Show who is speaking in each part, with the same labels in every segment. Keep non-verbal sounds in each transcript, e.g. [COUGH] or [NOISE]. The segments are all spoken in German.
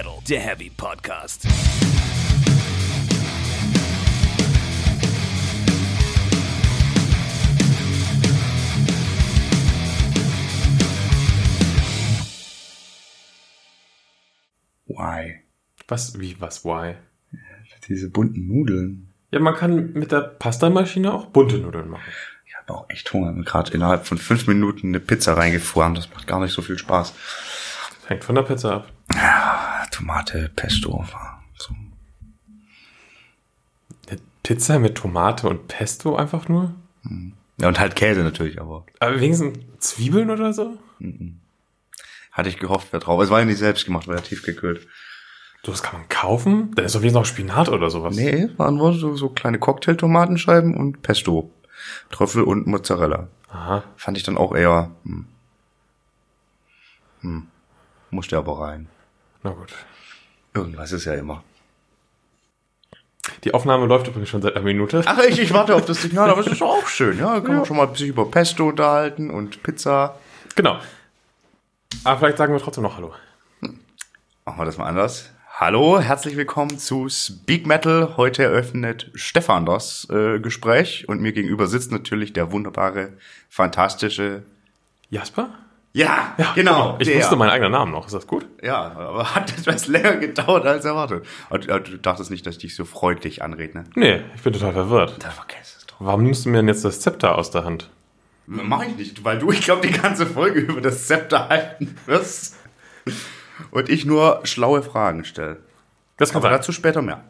Speaker 1: Metal, der Heavy Podcast.
Speaker 2: Why?
Speaker 3: Was, wie, was, why?
Speaker 2: Diese bunten Nudeln.
Speaker 3: Ja, man kann mit der Pastamaschine auch bunte Nudeln machen.
Speaker 2: Ich habe auch echt Hunger. Ich habe gerade innerhalb von fünf Minuten eine Pizza reingefahren. Das macht gar nicht so viel Spaß.
Speaker 3: Hängt von der Pizza ab.
Speaker 2: Ja, Tomate, Pesto. So.
Speaker 3: Eine Pizza mit Tomate und Pesto einfach nur?
Speaker 2: Ja, und halt Käse natürlich, aber
Speaker 3: Aber wenigstens Zwiebeln oder so?
Speaker 2: hatte ich gehofft, wäre drauf. Es war ja nicht selbst gemacht, war ja tiefgekühlt.
Speaker 3: So, das kann man kaufen? Da ist auf jeden Fall noch Spinat oder sowas.
Speaker 2: Nee, waren nur so, so kleine Cocktailtomatenscheiben und Pesto. Trüffel und Mozzarella.
Speaker 3: Aha.
Speaker 2: Fand ich dann auch eher, hm. Hm. Musste aber rein.
Speaker 3: Na gut.
Speaker 2: Irgendwas ist ja immer.
Speaker 3: Die Aufnahme läuft übrigens schon seit einer Minute.
Speaker 2: Ach, ich, ich warte auf das [LAUGHS] Signal, aber es ist auch schön, ja. Da kann man schon mal sich über Pesto unterhalten und Pizza.
Speaker 3: Genau. Aber vielleicht sagen wir trotzdem noch Hallo.
Speaker 2: Machen wir das mal anders. Hallo, herzlich willkommen zu Speak Metal. Heute eröffnet Stefan das äh, Gespräch und mir gegenüber sitzt natürlich der wunderbare, fantastische.
Speaker 3: Jasper?
Speaker 2: Ja, genau.
Speaker 3: Ich
Speaker 2: der.
Speaker 3: wusste meinen eigenen Namen noch. Ist das gut?
Speaker 2: Ja, aber hat etwas länger gedauert als erwartet. Und, äh, du dachtest nicht, dass ich dich so freundlich anrede, ne?
Speaker 3: Nee, ich bin total verwirrt.
Speaker 2: Da vergesst es doch.
Speaker 3: Warum nimmst du mir denn jetzt das Zepter aus der Hand?
Speaker 2: Mach ich nicht, weil du, ich glaube, die ganze Folge über das Zepter halten wirst. Und ich nur schlaue Fragen stelle.
Speaker 3: Das kann
Speaker 2: Aber
Speaker 3: sein.
Speaker 2: dazu später mehr.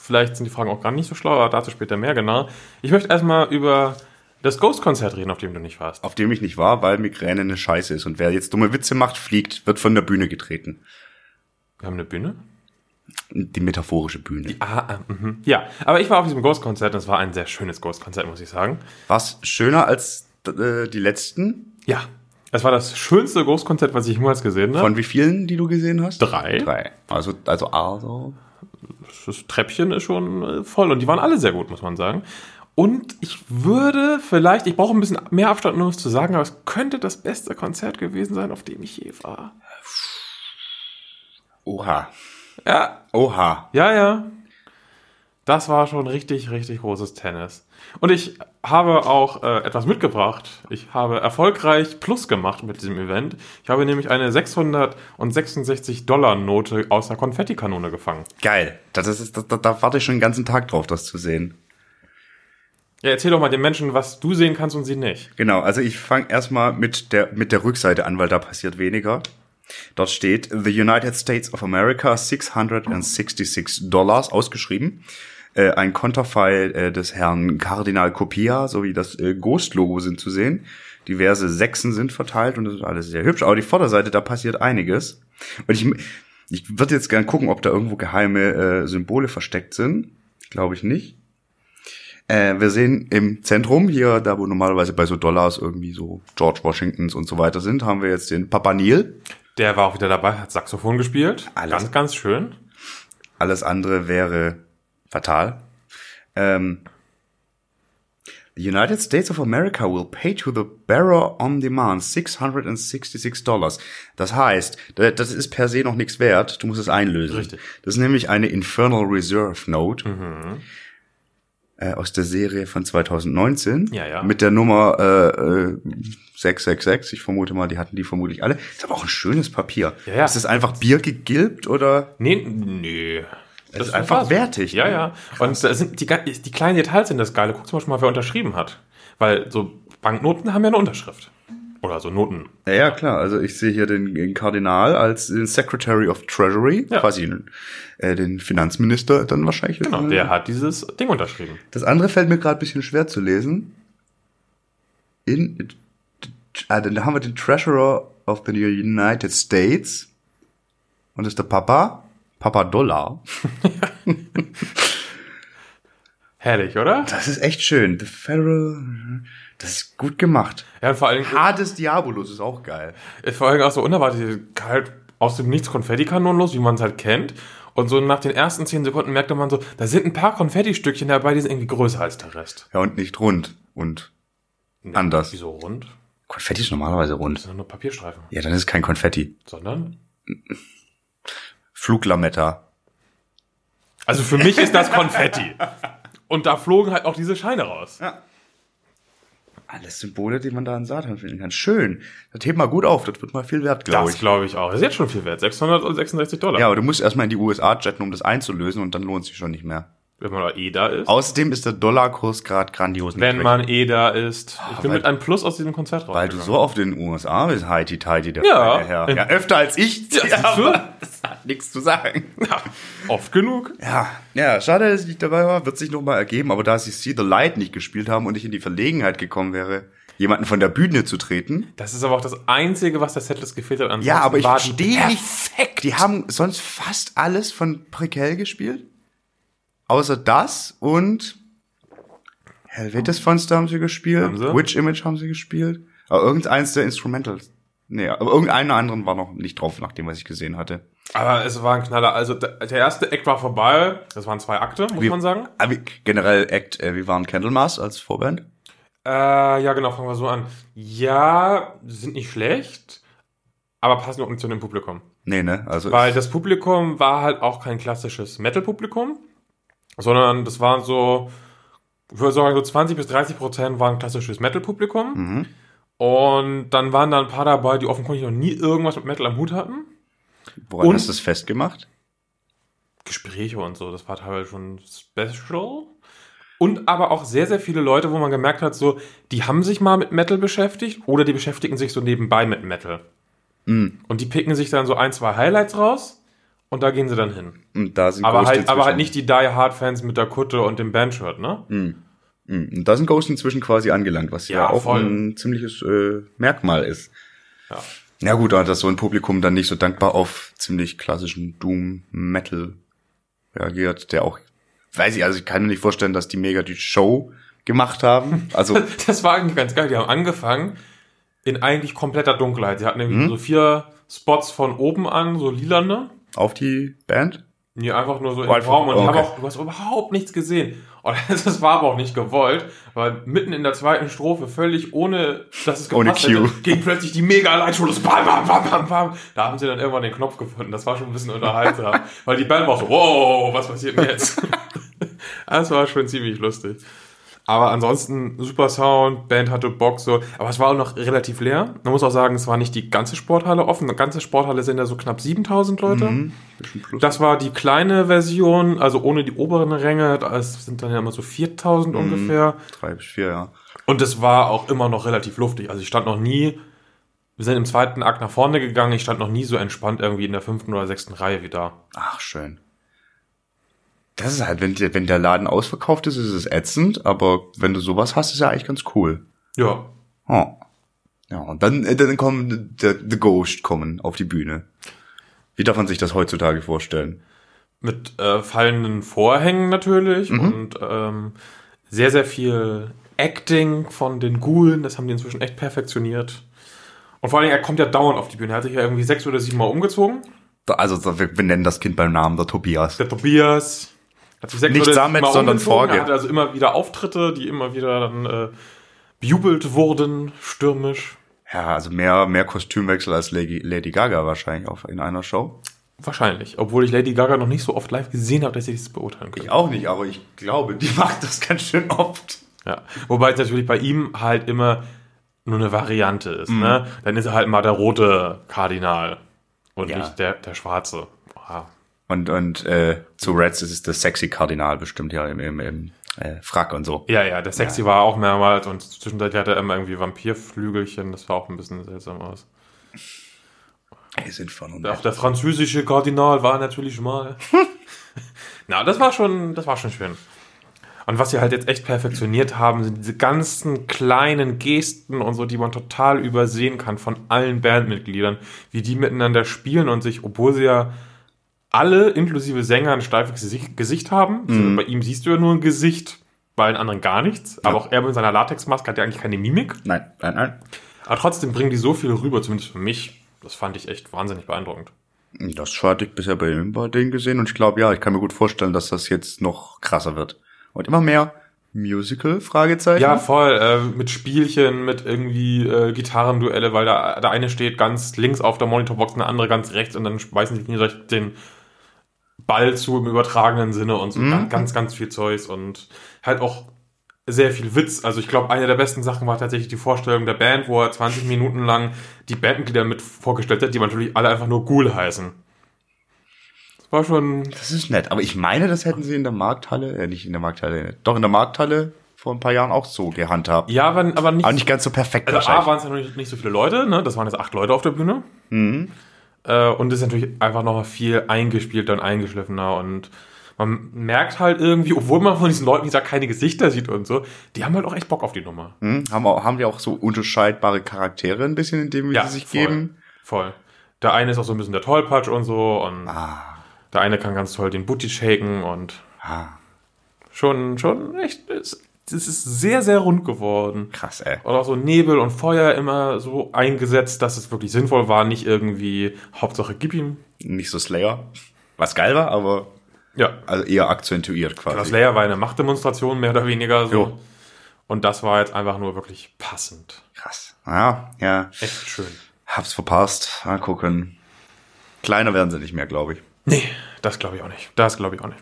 Speaker 3: Vielleicht sind die Fragen auch gar nicht so schlau, aber dazu später mehr, genau. Ich möchte erstmal über das Ghost-Konzert reden, auf dem du nicht warst.
Speaker 2: Auf dem ich nicht war, weil Migräne eine Scheiße ist. Und wer jetzt dumme Witze macht, fliegt, wird von der Bühne getreten.
Speaker 3: Wir haben eine Bühne?
Speaker 2: Die metaphorische Bühne.
Speaker 3: Ah, ah, mhm. Ja, aber ich war auf diesem Ghost-Konzert und es war ein sehr schönes Ghost-Konzert, muss ich sagen.
Speaker 2: Was schöner als äh, die letzten?
Speaker 3: Ja, es war das schönste Ghost-Konzert, was ich jemals gesehen habe.
Speaker 2: Von wie vielen, die du gesehen hast?
Speaker 3: Drei.
Speaker 2: Drei. Also, also, also.
Speaker 3: Das Treppchen ist schon äh, voll und die waren alle sehr gut, muss man sagen. Und ich würde vielleicht, ich brauche ein bisschen mehr Abstand, um es zu sagen, aber es könnte das beste Konzert gewesen sein, auf dem ich je war.
Speaker 2: Oha.
Speaker 3: Ja,
Speaker 2: Oha.
Speaker 3: Ja, ja. Das war schon richtig, richtig großes Tennis. Und ich habe auch äh, etwas mitgebracht. Ich habe erfolgreich Plus gemacht mit diesem Event. Ich habe nämlich eine 666 Dollar Note aus der Konfettikanone gefangen.
Speaker 2: Geil. Das ist, da, da warte ich schon den ganzen Tag drauf, das zu sehen.
Speaker 3: Ja, erzähl doch mal den Menschen, was du sehen kannst und sie nicht.
Speaker 2: Genau, also ich fange erstmal mit der, mit der Rückseite an, weil da passiert weniger. Dort steht The United States of America 666 Dollars ausgeschrieben. Äh, ein Konterfei äh, des Herrn Kardinal Copia sowie das äh, Ghost-Logo sind zu sehen. Diverse Sechsen sind verteilt und das ist alles sehr hübsch. Aber die Vorderseite, da passiert einiges. Und ich, ich würde jetzt gern gucken, ob da irgendwo geheime äh, Symbole versteckt sind. Glaube ich nicht. Äh, wir sehen im Zentrum hier, da wo normalerweise bei so Dollars irgendwie so George Washingtons und so weiter sind, haben wir jetzt den Papa Neil.
Speaker 3: Der war auch wieder dabei, hat Saxophon gespielt.
Speaker 2: Alles.
Speaker 3: Ganz, ganz schön.
Speaker 2: Alles andere wäre fatal. Ähm, the United States of America will pay to the bearer on demand 666 Dollars. Das heißt, da- das ist per se noch nichts wert. Du musst es einlösen.
Speaker 3: Richtig.
Speaker 2: Das ist nämlich eine Infernal Reserve Note. Äh, aus der Serie von 2019.
Speaker 3: Ja, ja.
Speaker 2: Mit der Nummer äh, äh, 666. Ich vermute mal, die hatten die vermutlich alle. Ist aber auch ein schönes Papier.
Speaker 3: Ja, ja.
Speaker 2: Ist das einfach Bier gegilbt oder?
Speaker 3: Nee, nee.
Speaker 2: ist einfach
Speaker 3: so.
Speaker 2: wertig,
Speaker 3: Ja,
Speaker 2: ne?
Speaker 3: ja. Und da sind die, die kleinen Details sind das Geile. Guck zum Beispiel mal, wer unterschrieben hat. Weil so Banknoten haben ja eine Unterschrift. Oder so Noten.
Speaker 2: Ja, ja, klar. Also ich sehe hier den, den Kardinal als den Secretary of Treasury,
Speaker 3: Ja.
Speaker 2: quasi den, äh, den Finanzminister dann wahrscheinlich.
Speaker 3: Genau, der hat dieses Ding unterschrieben.
Speaker 2: Das andere fällt mir gerade ein bisschen schwer zu lesen. In, ah, dann haben wir den Treasurer of the United States. Und das ist der Papa. Papa Dollar. [LAUGHS]
Speaker 3: Herrlich, oder?
Speaker 2: Das ist echt schön. The Federal. Das ist gut gemacht.
Speaker 3: Ja, vor allen Dingen,
Speaker 2: Hades Diabolus ist auch geil.
Speaker 3: vor allen Dingen auch so unerwartet, halt aus dem Nichts Konfettikanonen los, wie man es halt kennt. Und so nach den ersten zehn Sekunden merkte man so, da sind ein paar Konfettistückchen dabei, die sind irgendwie größer als der Rest.
Speaker 2: Ja, und nicht rund. Und anders.
Speaker 3: Wieso rund?
Speaker 2: Konfetti ist normalerweise rund.
Speaker 3: Das sind nur Papierstreifen.
Speaker 2: Ja, dann ist es kein Konfetti.
Speaker 3: Sondern?
Speaker 2: Fluglametta.
Speaker 3: Also für mich ist das Konfetti. Und da flogen halt auch diese Scheine raus.
Speaker 2: Alles Symbole, die man da an Satan finden kann. Schön. Das hebt mal gut auf. Das wird mal viel wert, glaube
Speaker 3: Das
Speaker 2: ich.
Speaker 3: glaube ich auch. Das ist jetzt schon viel wert. 666 Dollar.
Speaker 2: Ja, aber du musst erstmal in die USA jetten, um das einzulösen und dann lohnt sich schon nicht mehr.
Speaker 3: Wenn man da eh da ist.
Speaker 2: Außerdem ist der Dollarkurs gerade grandios.
Speaker 3: Wenn man eh da ist. Ich bin
Speaker 2: weil-
Speaker 3: mit einem Plus aus diesem Konzert raus.
Speaker 2: Weil du so auf den USA bist, heiti teiti der
Speaker 3: Ja.
Speaker 2: Herr. Ja, öfter als ich.
Speaker 3: Ja,
Speaker 2: aber das hat nichts zu sagen.
Speaker 3: Ja, oft genug.
Speaker 2: Ja, ja, schade, dass ich nicht dabei war, wird sich noch mal ergeben, aber da sie See the Light nicht gespielt haben und ich in die Verlegenheit gekommen wäre, jemanden von der Bühne zu treten.
Speaker 3: Das ist aber auch das Einzige, was der Setlist gefehlt hat.
Speaker 2: Ja, aber ich verstehe nicht. Die haben sonst fast alles von Prequel gespielt. Außer das und Helvetes Monster haben sie gespielt.
Speaker 3: Haben sie?
Speaker 2: Witch Image haben sie gespielt. Aber irgendeins der Instrumentals. Nee, aber irgendeinen anderen war noch nicht drauf, nach dem, was ich gesehen hatte.
Speaker 3: Aber es war ein Knaller. Also der erste Act war vorbei. Das waren zwei Akte, muss
Speaker 2: Wie-
Speaker 3: man sagen.
Speaker 2: Wie- generell Act, äh, wie waren Candlemas als Vorband?
Speaker 3: Äh, ja, genau, fangen wir so an. Ja, sind nicht schlecht, aber passen auch nicht zu dem Publikum.
Speaker 2: Nee, ne? Also
Speaker 3: Weil das Publikum war halt auch kein klassisches Metal-Publikum, sondern das waren so, ich würde sagen, so 20 bis 30 Prozent waren klassisches Metal-Publikum.
Speaker 2: Mhm.
Speaker 3: Und dann waren da ein paar dabei, die offenkundig noch nie irgendwas mit Metal am Hut hatten.
Speaker 2: woran
Speaker 3: und-
Speaker 2: hast du das festgemacht?
Speaker 3: Gespräche und so, das war teilweise schon special. Und aber auch sehr, sehr viele Leute, wo man gemerkt hat, so, die haben sich mal mit Metal beschäftigt oder die beschäftigen sich so nebenbei mit Metal.
Speaker 2: Mhm.
Speaker 3: Und die picken sich dann so ein, zwei Highlights raus und da gehen sie dann hin.
Speaker 2: Und da sind
Speaker 3: Aber
Speaker 2: Ghost
Speaker 3: halt, aber halt nicht die Die Hard Fans mit der Kutte und dem Bandshirt, ne?
Speaker 2: Mhm. Und da sind Ghost inzwischen quasi angelangt, was ja,
Speaker 3: Ja,
Speaker 2: auch
Speaker 3: voll.
Speaker 2: ein ziemliches äh, Merkmal ist.
Speaker 3: Ja.
Speaker 2: Ja gut, aber dass so ein Publikum dann nicht so dankbar auf ziemlich klassischen Doom Metal reagiert, der auch, weiß ich, also ich kann mir nicht vorstellen, dass die mega die Show gemacht haben. Also [LAUGHS]
Speaker 3: Das war eigentlich ganz geil. Die haben angefangen in eigentlich kompletter Dunkelheit. Sie hatten irgendwie
Speaker 2: Mhm.
Speaker 3: so vier Spots von oben an, so lilane.
Speaker 2: Auf die Band.
Speaker 3: Nee, einfach nur so im
Speaker 2: einfach-
Speaker 3: Raum und ich hab
Speaker 2: okay.
Speaker 3: auch, du hast überhaupt nichts gesehen. Und [LAUGHS] das war aber auch nicht gewollt, weil mitten in der zweiten Strophe, völlig ohne, dass es
Speaker 2: Ohne
Speaker 3: gepasst
Speaker 2: Cue.
Speaker 3: hätte, ging plötzlich die mega Leitschule, bam, bam, bam, bam, bam. Da haben sie dann irgendwann den Knopf gefunden. Das war schon ein bisschen unterhaltsam, [LAUGHS] weil die Band war so, wow, was passiert denn jetzt? [LAUGHS] das war schon ziemlich lustig. Aber ansonsten super Sound, Band hatte Bock so, aber es war auch noch relativ leer. Man muss auch sagen, es war nicht die ganze Sporthalle offen. Die ganze Sporthalle sind ja so knapp 7000 Leute.
Speaker 2: Mhm.
Speaker 3: Das war die kleine Version, also ohne die oberen Ränge. Das sind dann ja immer so 4000
Speaker 2: Mhm.
Speaker 3: ungefähr.
Speaker 2: Drei bis vier, ja.
Speaker 3: Und es war auch immer noch relativ luftig. Also ich stand noch nie, wir sind im zweiten Akt nach vorne gegangen, ich stand noch nie so entspannt irgendwie in der fünften oder sechsten Reihe wie da.
Speaker 2: Ach, schön. Das ist halt, wenn, der- wenn der Laden ausverkauft ist, ist es ätzend, aber wenn du sowas hast, ist ja eigentlich ganz cool.
Speaker 3: Ja.
Speaker 2: Oh. Ja, und dann, äh, dann kommen The, The Ghost kommen auf die Bühne. Wie darf man sich das heutzutage vorstellen?
Speaker 3: Mit äh, fallenden Vorhängen natürlich
Speaker 2: Mhm.
Speaker 3: und ähm, sehr, sehr viel Acting von den Ghoulen. Das haben die inzwischen echt perfektioniert. Und vor allen Dingen, er kommt ja dauernd auf die Bühne. Er hat sich ja irgendwie sechs oder sieben Mal umgezogen.
Speaker 2: Also wir nennen das Kind beim Namen, der Tobias.
Speaker 3: Der Tobias hat sich sechs
Speaker 2: Nicht
Speaker 3: Mal
Speaker 2: sondern
Speaker 3: umgezogen.
Speaker 2: Vorge.
Speaker 3: Er hatte also immer wieder Auftritte, die immer wieder dann äh, bejubelt wurden, stürmisch.
Speaker 2: Ja, also mehr, mehr Kostümwechsel als Lady, Lady Gaga wahrscheinlich auf, in einer Show.
Speaker 3: Wahrscheinlich. Obwohl ich Lady Gaga noch nicht so oft live gesehen habe, dass ich das beurteilen könnte.
Speaker 2: auch nicht, aber ich glaube, die [LAUGHS] macht das ganz schön oft.
Speaker 3: Ja. Wobei es natürlich bei ihm halt immer nur eine Variante ist. Ne? Dann ist er halt mal der rote Kardinal und
Speaker 2: Ja.
Speaker 3: nicht der, der schwarze. Ah.
Speaker 2: Und, und äh, zu Reds ist es der sexy Kardinal bestimmt ja im, im, im äh, Frack und so.
Speaker 3: Ja, ja, der Sexy war auch mehrmals und zwischenzeitlich hatte er immer irgendwie Vampirflügelchen. Das sah auch ein bisschen seltsam aus.
Speaker 2: Die sind von und
Speaker 3: Auch der französische Kardinal war natürlich mal. [LAUGHS] Na, das war schon, das war schon schön. Und was sie halt jetzt echt perfektioniert haben, sind diese ganzen kleinen Gesten und so, die man total übersehen kann von allen Bandmitgliedern, wie die miteinander spielen und sich, obwohl sie ja alle inklusive Sänger ein steifes Gesicht, haben. Also bei ihm siehst du ja nur ein Gesicht, bei allen anderen gar nichts. Aber auch er mit seiner Latexmaske hat ja eigentlich keine Mimik.
Speaker 2: Nein, nein, nein.
Speaker 3: Aber trotzdem bringen die so viel rüber, zumindest für mich. Das fand ich echt wahnsinnig beeindruckend.
Speaker 2: Das hatte ich bisher bei ihm bei denen gesehen und ich glaube, ja, ich kann mir gut vorstellen, dass das jetzt noch krasser wird. Und immer mehr Musical, Fragezeichen.
Speaker 3: Ja, voll. Äh, mit Spielchen, mit irgendwie äh, Gitarrenduelle, weil da der eine steht ganz links auf der Monitorbox, der andere ganz rechts und dann schmeißen die gegenseitig den Ball zu im übertragenen Sinne und so
Speaker 2: Mhm.
Speaker 3: ganz, ganz viel Zeugs und halt auch sehr viel Witz. Also ich glaube, eine der besten Sachen war tatsächlich die Vorstellung der Band, wo er 20 Minuten lang die Bandmitglieder mit vorgestellt hat, die natürlich alle einfach nur Ghoul heißen. Das war schon,
Speaker 2: Das ist nett. Aber ich meine, das hätten sie in der Markthalle, äh, nicht in der Markthalle, doch in der Markthalle vor ein paar Jahren auch so gehandhabt.
Speaker 3: ja, aber, aber nicht,
Speaker 2: Aber nicht ganz so perfekt
Speaker 3: also A waren es ja noch nicht, nicht so viele Leute, ne? das waren jetzt acht Leute auf der Bühne.
Speaker 2: Mhm.
Speaker 3: Äh, und ist natürlich einfach nochmal viel eingespielter und eingeschliffener und man merkt halt irgendwie, obwohl man von diesen Leuten, wie gesagt, keine Gesichter sieht und so, die haben halt auch echt Bock auf die Nummer.
Speaker 2: Hm? Haben, auch, haben die auch so unterscheidbare Charaktere ein bisschen, in dem wie sie sich
Speaker 3: voll,
Speaker 2: geben?
Speaker 3: Voll. Der eine ist auch so ein bisschen der Tollpatsch und so und
Speaker 2: Ah,
Speaker 3: der eine kann ganz toll den Booty shaken und
Speaker 2: ah,
Speaker 3: schon, schon echt, es, es ist sehr, sehr rund geworden.
Speaker 2: krass, ey.
Speaker 3: Und auch so Nebel und Feuer immer so eingesetzt, dass es wirklich sinnvoll war, nicht irgendwie Hauptsache gib ihm.
Speaker 2: Nicht so Slayer. Was geil war, aber
Speaker 3: Ja,
Speaker 2: also eher akzentuiert quasi.
Speaker 3: das Layer war eine Machtdemonstration, mehr oder weniger so.
Speaker 2: Jo.
Speaker 3: Und das war jetzt einfach nur wirklich passend.
Speaker 2: Krass. Ja, ja.
Speaker 3: Echt schön.
Speaker 2: Hab's verpasst. Mal gucken. Kleiner werden sie nicht mehr, glaube ich.
Speaker 3: Nee, das glaube ich auch nicht. Das glaube ich auch nicht.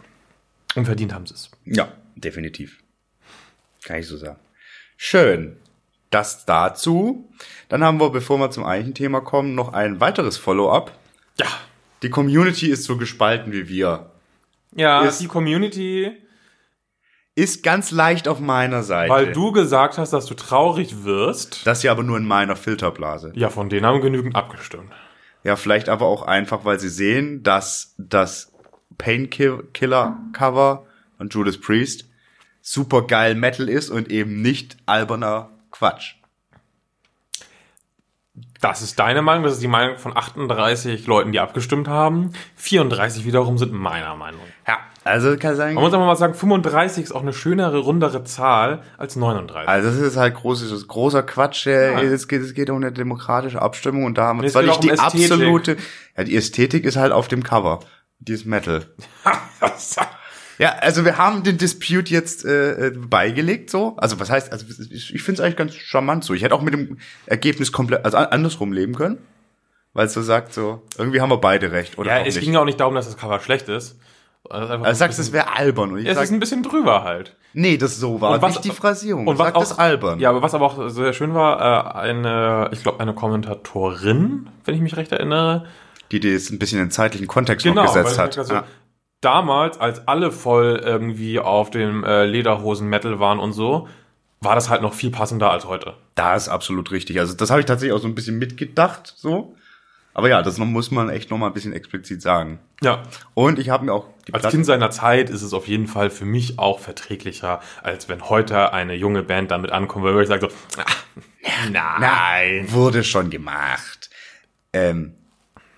Speaker 3: Und verdient haben sie es.
Speaker 2: Ja, definitiv. Kann ich so sagen. Schön. Das dazu. Dann haben wir, bevor wir zum eigentlichen Thema kommen, noch ein weiteres Follow-up.
Speaker 3: Ja.
Speaker 2: Die Community ist so gespalten wie wir.
Speaker 3: Ja,
Speaker 2: Ist-
Speaker 3: die Community,
Speaker 2: Ist ganz leicht auf meiner Seite.
Speaker 3: weil du gesagt hast, dass du traurig wirst.
Speaker 2: Das ja aber nur in meiner Filterblase.
Speaker 3: Ja, von denen haben genügend abgestimmt.
Speaker 2: Ja, vielleicht aber auch einfach, weil sie sehen, dass das Painkiller-Cover von Judas Priest super geil Metal ist und eben nicht alberner Quatsch.
Speaker 3: Das ist deine Meinung, das ist die Meinung von 38 Leuten, die abgestimmt haben. 34 wiederum sind meiner Meinung.
Speaker 2: Ja, also kann sagen,
Speaker 3: Man muss aber mal sagen, 35 ist auch eine schönere, rundere Zahl als 39.
Speaker 2: also das ist halt großes, großer Quatsch. Ja. Es, geht, es geht um eine demokratische Abstimmung und da haben wir zwar nicht
Speaker 3: auch
Speaker 2: die
Speaker 3: um Ästhetik.
Speaker 2: absolute, ja, die Ästhetik ist halt auf dem Cover. Die ist Metal. [LAUGHS] Ja, also wir haben den Dispute jetzt äh, äh, beigelegt so. Also was heißt, also ich, finde es eigentlich ganz charmant so. Ich hätte auch mit dem Ergebnis komplett, also an- andersrum leben können. Weil es so sagt so, irgendwie haben wir beide recht, oder
Speaker 3: ja, es
Speaker 2: nicht.
Speaker 3: ging ja auch nicht darum, dass das Cover schlecht ist. Es ist einfach
Speaker 2: also
Speaker 3: ein
Speaker 2: sagst, es wäre albern. Und ich
Speaker 3: es
Speaker 2: sag,
Speaker 3: ist ein bisschen drüber halt.
Speaker 2: nee, das so war
Speaker 3: Und was-
Speaker 2: nicht die Phrasierung.
Speaker 3: Und was
Speaker 2: sag
Speaker 3: auch
Speaker 2: das albern.
Speaker 3: Ja, aber was aber auch sehr schön war, äh, eine, ich glaube, eine Kommentatorin, wenn ich mich recht erinnere,
Speaker 2: Die, jetzt ein bisschen in zeitlichen Kontext
Speaker 3: genau,
Speaker 2: noch gesetzt hat.
Speaker 3: so,
Speaker 2: ja.
Speaker 3: Damals, als alle voll irgendwie auf dem äh, Lederhosen-Metal waren und so, war das halt noch viel passender als heute.
Speaker 2: Da ist absolut richtig. Also das habe ich tatsächlich auch so ein bisschen mitgedacht, so. Aber ja, das muss man echt noch mal ein bisschen explizit sagen.
Speaker 3: Ja.
Speaker 2: Und ich habe mir auch die
Speaker 3: Als
Speaker 2: Platte-
Speaker 3: Kind seiner Zeit ist es auf jeden Fall für mich auch verträglicher, als wenn heute eine junge Band damit ankommt, weil ich sage so, ah, nein.
Speaker 2: Wurde schon gemacht. Ähm,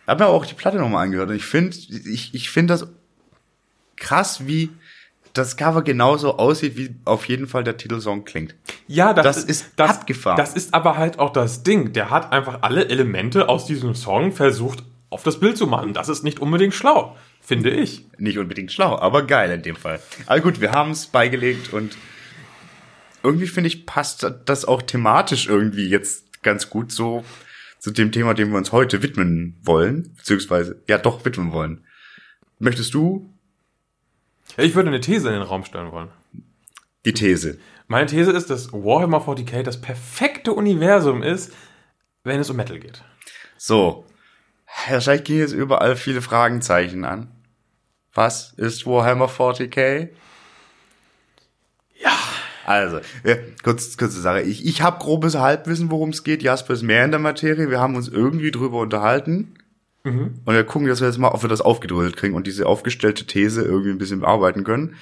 Speaker 2: hab mir auch die Platte nochmal angehört und ich finde, ich, ich finde das krass, wie das Cover genauso aussieht, wie auf jeden Fall der Titelsong klingt.
Speaker 3: Ja, das,
Speaker 2: Das ist abgefahren.
Speaker 3: Das ist aber halt auch das Ding. Der hat einfach alle Elemente aus diesem Song versucht, auf das Bild zu machen. Das ist nicht unbedingt schlau, finde ich.
Speaker 2: Nicht unbedingt schlau, aber geil in dem Fall. Aber gut, wir haben es beigelegt und irgendwie finde ich, passt das auch thematisch irgendwie jetzt ganz gut so zu dem Thema, dem wir uns heute widmen wollen, beziehungsweise, ja doch, widmen wollen. Möchtest du
Speaker 3: Ja, Ich würde eine These in den Raum stellen wollen.
Speaker 2: die These?
Speaker 3: Meine These ist, dass Warhammer 40k das perfekte Universum ist, wenn es um Metal geht.
Speaker 2: So. Wahrscheinlich gehen jetzt überall viele Fragenzeichen an. Was ist Warhammer 40k?
Speaker 3: Ja.
Speaker 2: Also, ja, kurz, kurze Sache. Ich, ich habe grobes Halbwissen, worum es geht. Jasper ist mehr in der Materie. Wir haben uns irgendwie drüber unterhalten. Und wir gucken, dass wir jetzt mal, ob wir das aufgedröselt kriegen und diese aufgestellte These irgendwie ein bisschen bearbeiten können.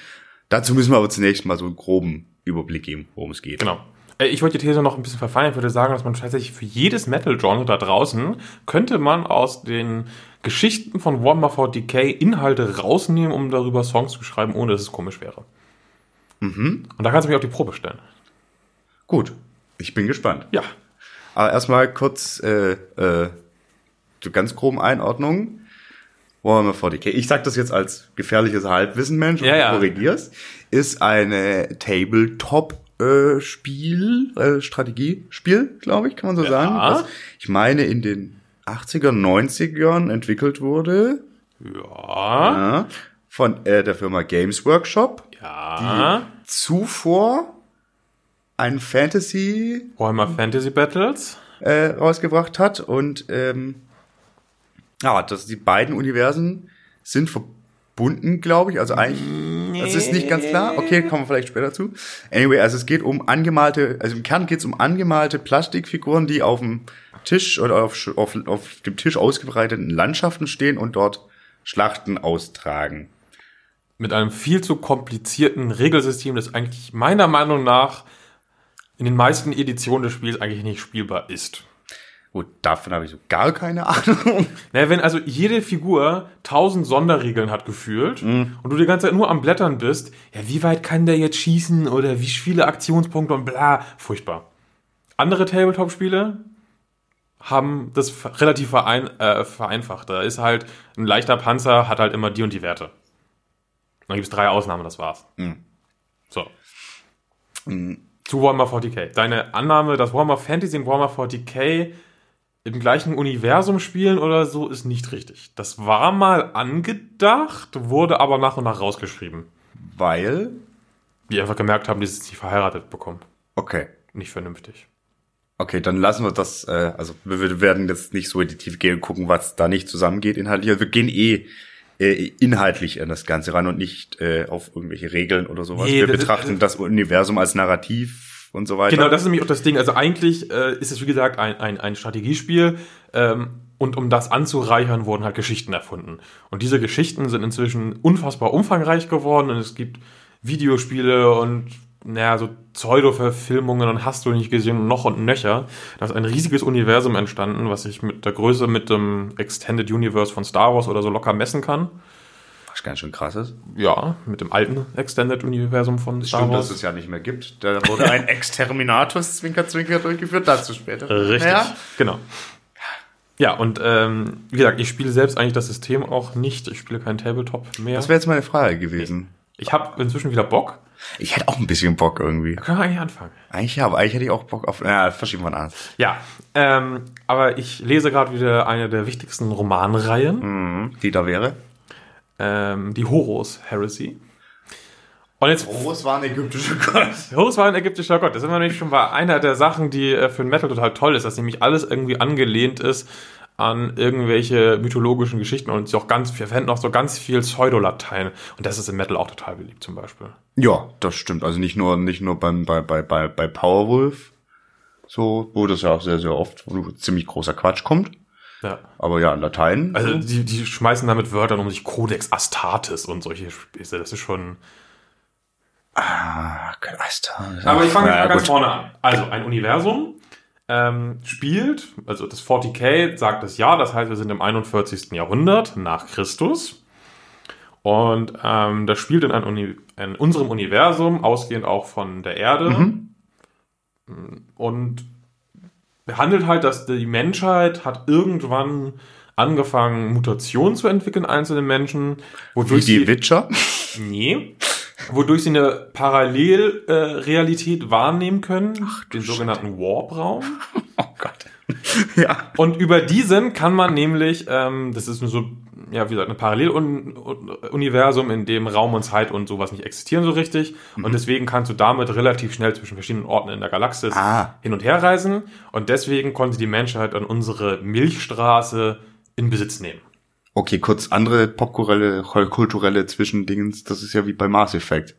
Speaker 2: Dazu müssen wir aber zunächst mal so einen groben Überblick geben, worum es geht.
Speaker 3: Genau. Äh, Ich wollte die These noch ein bisschen verfeinern. Ich würde sagen, dass man tatsächlich für jedes Metal-Genre da draußen könnte man aus den Geschichten von Warhammer 40k Inhalte rausnehmen, um darüber Songs zu schreiben, ohne dass es komisch wäre. Und da kannst du mich auf die Probe stellen.
Speaker 2: Gut, ich bin gespannt.
Speaker 3: Ja.
Speaker 2: Aber erstmal kurz äh, äh, zur ganz groben Einordnung. Warhammer 40k. Ich sag das jetzt als gefährliches Halbwissen-Mensch und
Speaker 3: Ja, ja.
Speaker 2: du korrigierst. Ist eine Tabletop-Spiel, äh, Strategiespiel, glaube ich, kann man so
Speaker 3: Ja.
Speaker 2: sagen. Was ich meine in den 80er, 90ern entwickelt wurde.
Speaker 3: Ja.
Speaker 2: Ja, von äh, der Firma Games Workshop,
Speaker 3: Ja.
Speaker 2: zuvor ein Fantasy
Speaker 3: Warhammer Fantasy Battles.
Speaker 2: äh, rausgebracht hat und ähm, ja, dass die beiden Universen sind verbunden, glaube ich. Also eigentlich, das ist nicht ganz klar. Okay, kommen wir vielleicht später zu. Anyway, also es geht um angemalte, also im Kern geht es um angemalte Plastikfiguren, die auf dem Tisch oder auf, auf, auf dem Tisch ausgebreiteten Landschaften stehen und dort Schlachten austragen.
Speaker 3: Mit einem viel zu komplizierten Regelsystem, das eigentlich meiner Meinung nach in den meisten Editionen des Spiels eigentlich nicht spielbar ist.
Speaker 2: Gut, davon habe ich so gar keine Ahnung.
Speaker 3: Naja, wenn also jede Figur tausend Sonderregeln hat gefühlt und du die ganze Zeit nur am Blättern bist, ja, wie weit kann der jetzt schießen oder wie viele Aktionspunkte und bla, furchtbar. Andere Tabletop-Spiele haben das relativ verein, äh, vereinfacht. Da ist halt ein leichter Panzer, hat halt immer die und die Werte. Dann gibt es drei Ausnahmen, das war's. So. Zu Warhammer 40k. Deine Annahme, dass Warhammer Fantasy und Warhammer 40k im gleichen Universum spielen oder so, ist nicht richtig. Das war mal angedacht, wurde aber nach und nach rausgeschrieben.
Speaker 2: Weil,
Speaker 3: Die einfach gemerkt haben, die sind nicht verheiratet bekommen.
Speaker 2: okay.
Speaker 3: Nicht vernünftig.
Speaker 2: Okay, dann lassen wir das, äh, also wir, wir werden jetzt nicht so in die Tiefe gehen und gucken, was da nicht zusammengeht inhaltlich. Also Wir gehen eh äh, inhaltlich in das Ganze rein und nicht äh, auf irgendwelche Regeln oder sowas.
Speaker 3: Nee,
Speaker 2: wir betrachten das Universum als Narrativ und so weiter.
Speaker 3: Genau, das ist nämlich auch das Ding. Also eigentlich äh, ist es, wie gesagt, ein, ein, ein Strategiespiel. Ähm, und um das anzureichern, wurden halt Geschichten erfunden. Und diese Geschichten sind inzwischen unfassbar umfangreich geworden. Und es gibt Videospiele und naja, so Pseudo-Verfilmungen und hast du nicht gesehen und noch und nöcher. Da ist ein riesiges Universum entstanden, was ich mit der Größe mit dem Extended Universe von Star Wars oder so locker messen kann.
Speaker 2: Ganz schön krass ist.
Speaker 3: Ja, mit dem alten Extended Universum von Star
Speaker 2: Stimmt,
Speaker 3: Wars.
Speaker 2: dass es ja nicht mehr gibt. Da wurde ein Exterminatus Zwinker Zwinker durchgeführt, dazu später.
Speaker 3: Richtig,
Speaker 2: Ja.
Speaker 3: genau. Ja, und ähm, wie gesagt, ich spiele selbst eigentlich das System auch nicht. Ich spiele kein Tabletop mehr.
Speaker 2: Das wäre jetzt meine Frage gewesen.
Speaker 3: Ich habe inzwischen wieder Bock.
Speaker 2: Ich hätte auch ein bisschen Bock irgendwie.
Speaker 3: Können wir eigentlich anfangen?
Speaker 2: Eigentlich ja, aber eigentlich hätte ich auch Bock auf. Ja, verschieben wir an.
Speaker 3: Ja, ähm, aber ich lese gerade wieder eine der wichtigsten Romanreihen,
Speaker 2: Mhm. Die da wäre.
Speaker 3: Ähm, die Horus Heresy. Und jetzt,
Speaker 2: Horus war ein ägyptischer Gott.
Speaker 3: Horus war ein ägyptischer Gott. Das sind wir nämlich schon bei einer der Sachen, die äh, für den Metal total toll ist, dass nämlich alles irgendwie angelehnt ist an irgendwelche mythologischen Geschichten und sie auch ganz, wir verwenden auch so ganz viel Pseudolatein. Und das ist im Metal auch total beliebt zum Beispiel.
Speaker 2: Ja, das stimmt. Also nicht nur, nicht nur beim, bei, bei, bei, bei Powerwolf, so, wo das ja auch sehr, sehr oft, wo ziemlich großer Quatsch kommt.
Speaker 3: Ja.
Speaker 2: Aber ja, in Latein.
Speaker 3: Also die, die schmeißen damit Wörtern um sich Codex Astartes und solche Späße. Das ist schon.
Speaker 2: ah, Astar.
Speaker 3: Aber ich fange
Speaker 2: ja,
Speaker 3: mal ganz
Speaker 2: gut.
Speaker 3: vorne an. Also ein Universum ähm, spielt, also das 40k sagt es ja, das heißt, wir sind im 41. Jahrhundert nach Christus. Und ähm, das spielt in, ein Uni in unserem Universum, ausgehend auch von der Erde. Und behandelt halt, dass die Menschheit hat irgendwann angefangen, Mutationen zu entwickeln, einzelne Menschen,
Speaker 2: Wie
Speaker 3: wodurch
Speaker 2: die
Speaker 3: sie,
Speaker 2: Witcher.
Speaker 3: Nee. Wodurch sie eine Parallelrealität äh, wahrnehmen können, den sogenannten Warp-Raum. [LAUGHS]
Speaker 2: Oh Gott. ja.
Speaker 3: Und über diesen kann man nämlich, ähm, das ist nur so, ja, wie gesagt, ein Paralleluniversum, in dem Raum und Zeit und sowas nicht existieren so richtig. Und deswegen kannst du damit relativ schnell zwischen verschiedenen Orten in der Galaxis
Speaker 2: Ah.
Speaker 3: hin und her reisen. Und deswegen konnte die Menschheit an unsere Milchstraße in Besitz nehmen.
Speaker 2: Okay, kurz andere popkulturelle kulturelle Zwischendingens. Das ist ja wie bei Mass Effect.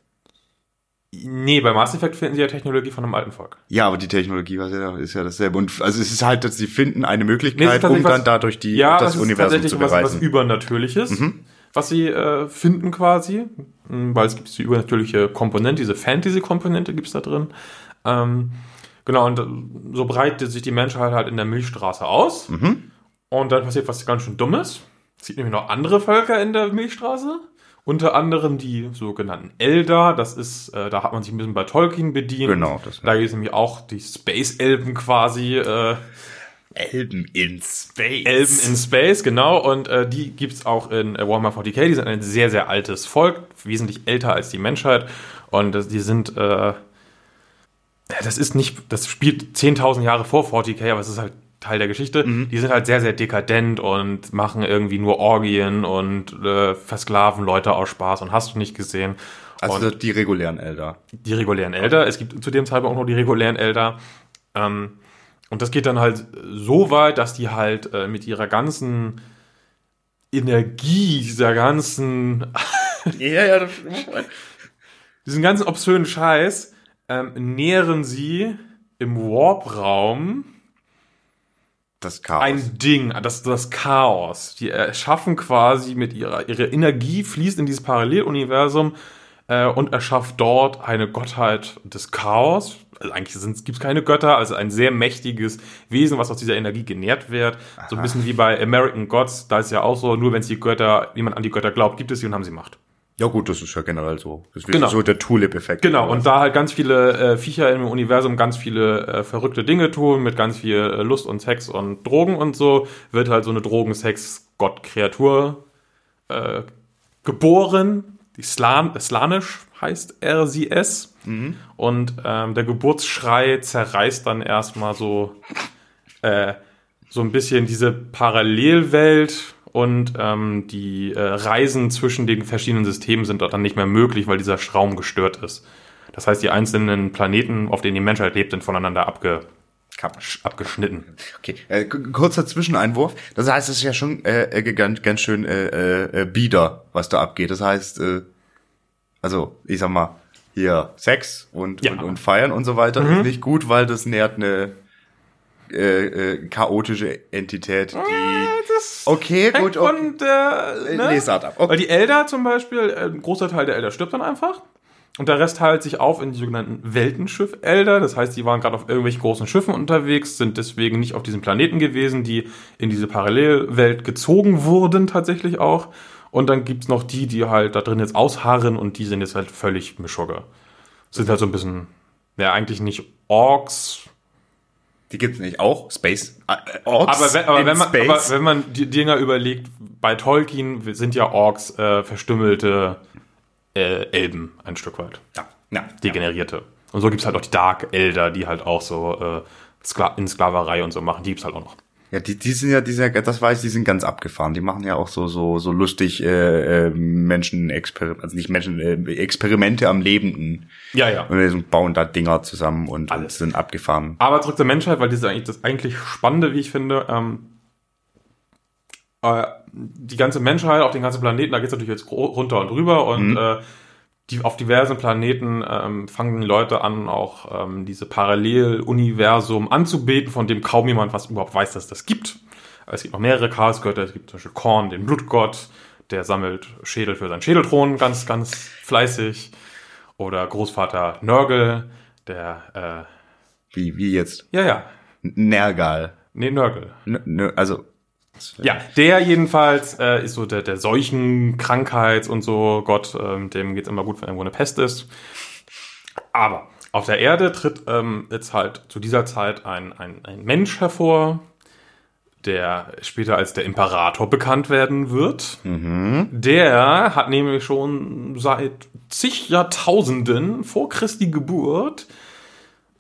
Speaker 3: Nee, bei Mass Effect finden sie ja Technologie von einem alten Volk.
Speaker 2: Ja, aber die Technologie was ja, ist ja dasselbe. Und also es ist halt, dass sie finden eine
Speaker 3: Nee,
Speaker 2: Möglichkeit,
Speaker 3: ist
Speaker 2: um
Speaker 3: tatsächlich
Speaker 2: dann
Speaker 3: was-
Speaker 2: dadurch die,
Speaker 3: ja,
Speaker 2: das
Speaker 3: ist
Speaker 2: Universum
Speaker 3: tatsächlich
Speaker 2: zu
Speaker 3: was, was
Speaker 2: bereisen.
Speaker 3: Übernatürliches, was sie äh, finden quasi, Mm, weil es gibt die übernatürliche Komponente, diese Fantasy-Komponente gibt's da drin. Ähm, genau, und äh, so breitet sich die Menschheit halt in der Milchstraße aus. Und dann passiert was ganz schön Dummes. Es gibt nämlich noch andere Völker in der Milchstraße. Unter anderem die sogenannten Eldar. Das ist, äh, da hat man sich ein bisschen bei Tolkien bedient.
Speaker 2: Genau, das-
Speaker 3: da gibt es nämlich auch die Space-Elben quasi. Äh,
Speaker 2: Elben in Space.
Speaker 3: Elben in Space, genau. Und äh, die gibt's auch in äh, Warhammer 40k. Die sind ein sehr, sehr altes Volk, wesentlich älter als die Menschheit. Und das, die sind, äh, das ist nicht, das spielt 10.000 Jahre vor 40k, aber es ist halt Teil der Geschichte, die sind halt sehr, sehr dekadent und machen irgendwie nur Orgien und äh, versklaven Leute aus Spaß und hast du nicht gesehen.
Speaker 2: Also
Speaker 3: und
Speaker 2: die regulären Elder.
Speaker 3: die regulären Elder. Es gibt zu dem Zeitpunkt auch noch die regulären Elder. Ähm, und das geht dann halt so weit, dass die halt äh, mit ihrer ganzen Energie, dieser ganzen, [LAUGHS]
Speaker 2: Ja, ja, das
Speaker 3: diesen ganzen obszönen Scheiß, ähm, nähren sie im Warp-Raum
Speaker 2: das Chaos.
Speaker 3: ein Ding, das, das Chaos. Die erschaffen quasi mit ihrer, ihre Energie fließt in dieses Paralleluniversum äh, und erschafft dort eine Gottheit des Chaos. Also eigentlich gibt es keine Götter, also ein sehr mächtiges Wesen, was aus dieser Energie genährt wird. So ein bisschen wie bei American Gods, da ist ja auch so, nur wenn es die Götter, wie man an die Götter glaubt, gibt es sie und haben sie Macht.
Speaker 2: Ja gut, das ist ja generell so. Das ist
Speaker 3: Genau.
Speaker 2: so der Tulip-Effekt.
Speaker 3: Genau, und da halt ganz viele äh, Viecher im Universum ganz viele äh, verrückte Dinge tun, mit ganz viel äh, Lust und Sex und Drogen und so, wird halt so eine Drogen-Sex-Gott-Kreatur äh, geboren. Die Slan Slanisch heißt er sie es. Und ähm, der Geburtsschrei zerreißt dann erstmal so, äh, so ein bisschen diese Parallelwelt und ähm, die äh, Reisen zwischen den verschiedenen Systemen sind dort dann nicht mehr möglich, weil dieser Schraum gestört ist. Das heißt, die einzelnen Planeten, auf denen die Menschheit lebt, sind voneinander abge abgeschnitten.
Speaker 2: Okay, äh, kurzer Zwischeneinwurf. Das heißt, es ist ja schon äh, äh, ganz, ganz schön äh, äh, bieder, was da abgeht. Das heißt, äh, also ich sag mal, hier Sex und,
Speaker 3: Ja.
Speaker 2: und, und Feiern und so weiter ist nicht gut, weil das nährt eine äh, äh, chaotische Entität, die Okay, gut, okay.
Speaker 3: Und der ne?
Speaker 2: Lesart ab. Okay.
Speaker 3: Weil die Elder zum Beispiel, äh, ein großer Teil der Elder stirbt dann einfach. Und der Rest teilt sich auf in die sogenannten Weltenschiff-Elder. Das heißt, die waren gerade auf irgendwelchen großen Schiffen unterwegs, sind deswegen nicht auf diesem Planeten gewesen, die in diese Parallelwelt gezogen wurden tatsächlich auch. Und dann gibt's noch die, die halt da drin jetzt ausharren und die sind jetzt halt völlig Mischugge. Sind halt so ein bisschen, ja, eigentlich nicht Orks,
Speaker 2: Die gibt's nicht auch? Space? Äh, Orks
Speaker 3: aber wenn, aber, wenn man,
Speaker 2: Space?
Speaker 3: aber wenn man die Dinger überlegt, bei Tolkien sind ja Orks äh, verstümmelte äh, Elben ein Stück weit.
Speaker 2: ja, ja.
Speaker 3: Degenerierte. Und so gibt's halt auch die Dark Elder, die halt auch so äh, Skla in Sklaverei und so machen. Die gibt's halt auch noch.
Speaker 2: Ja, die, die sind ja, die sind ja, das weiß ich, die sind ganz abgefahren. Die machen ja auch so, so, so lustig äh, äh, Menschen, also nicht Menschen, äh, Experimente am Lebenden.
Speaker 3: Ja, ja.
Speaker 2: Und bauen da Dinger zusammen und, und sind abgefahren.
Speaker 3: Aber zurück zur Menschheit, weil das ist eigentlich das eigentlich Spannende, wie ich finde. Ähm, äh, die ganze Menschheit auf den ganzen Planeten, da geht's natürlich jetzt runter und rüber und äh, die, auf diversen Planeten ähm, fangen Leute an, auch ähm, diese Paralleluniversum anzubeten, von dem kaum jemand was überhaupt weiß, dass das gibt. Es gibt noch mehrere Chaosgötter, es gibt zum Beispiel Korn, den Blutgott, der sammelt Schädel für seinen Schädelthron ganz, ganz fleißig. Oder Großvater Nörgel, der,
Speaker 2: Wie, wie jetzt?
Speaker 3: äh, ja, ja,
Speaker 2: Nergal.
Speaker 3: nee, Nörgel.
Speaker 2: N also,
Speaker 3: Ja, der jedenfalls äh, ist so der, der Seuchen, und so Gott, ähm, dem geht's immer gut, wenn irgendwo eine Pest ist. Aber auf der Erde tritt ähm, jetzt halt zu dieser Zeit ein, ein, ein Mensch hervor, der später als der Imperator bekannt werden wird. Der hat nämlich schon seit zig Jahrtausenden vor Christi Geburt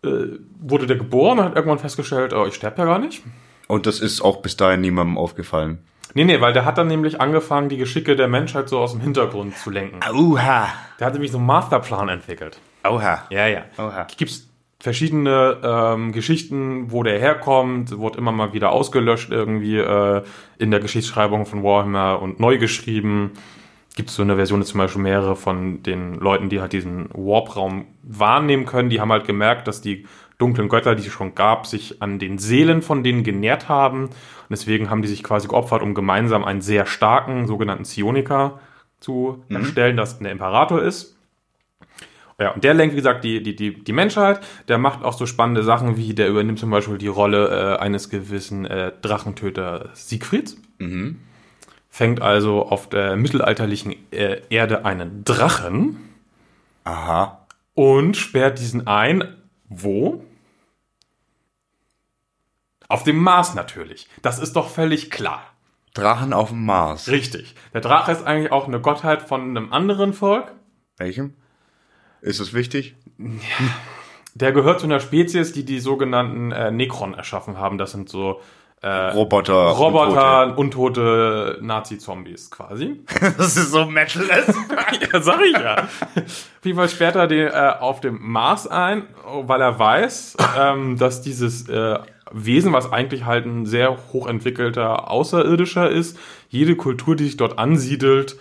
Speaker 3: äh, wurde der geboren und hat irgendwann festgestellt, oh, ich sterbe ja gar nicht.
Speaker 2: Und das ist auch bis dahin niemandem aufgefallen.
Speaker 3: Nee, nee, weil der hat dann nämlich angefangen, die Geschicke der Menschheit so aus dem Hintergrund zu lenken.
Speaker 2: Auha.
Speaker 3: Der hat nämlich so einen Masterplan entwickelt.
Speaker 2: Auha.
Speaker 3: Ja, ja.
Speaker 2: Oha.
Speaker 3: Gibt's verschiedene ähm, Geschichten, wo der herkommt, wurde immer mal wieder ausgelöscht irgendwie äh, in der Geschichtsschreibung von Warhammer und neu geschrieben. Gibt so eine Version, zum Beispiel mehrere von den Leuten, die halt diesen Warp-Raum wahrnehmen können, die haben halt gemerkt, dass die dunklen Götter, die es schon gab, sich an den Seelen von denen genährt haben. Und deswegen haben die sich quasi geopfert, um gemeinsam einen sehr starken, sogenannten Psioniker zu erstellen, das der Imperator ist. Ja, und der lenkt, wie gesagt, die, die, die, die Menschheit. Der macht auch so spannende Sachen wie, der übernimmt zum Beispiel die Rolle äh, eines gewissen äh, Drachentöter Siegfrieds. Fängt also auf der mittelalterlichen äh, Erde einen Drachen
Speaker 2: Aha.
Speaker 3: und sperrt diesen ein. Wo? Auf dem Mars natürlich. Das ist doch völlig klar.
Speaker 2: Drachen auf dem Mars.
Speaker 3: Richtig. Der Drache ist eigentlich auch eine Gottheit von einem anderen Volk.
Speaker 2: Welchem? Ist das wichtig?
Speaker 3: Der gehört zu einer Spezies, die die sogenannten äh, Necron erschaffen haben. Das sind so äh,
Speaker 2: Roboter.
Speaker 3: Roboter, untote Nazi-Zombies quasi. [LAUGHS]
Speaker 2: Das ist so Metal. [LAUGHS]
Speaker 3: ja, sag ich ja. Auf jeden Fall sperrt er den äh, auf dem Mars ein, weil er weiß, ähm, dass dieses äh, Wesen, was eigentlich halt ein sehr hochentwickelter Außerirdischer ist, jede Kultur, die sich dort ansiedelt,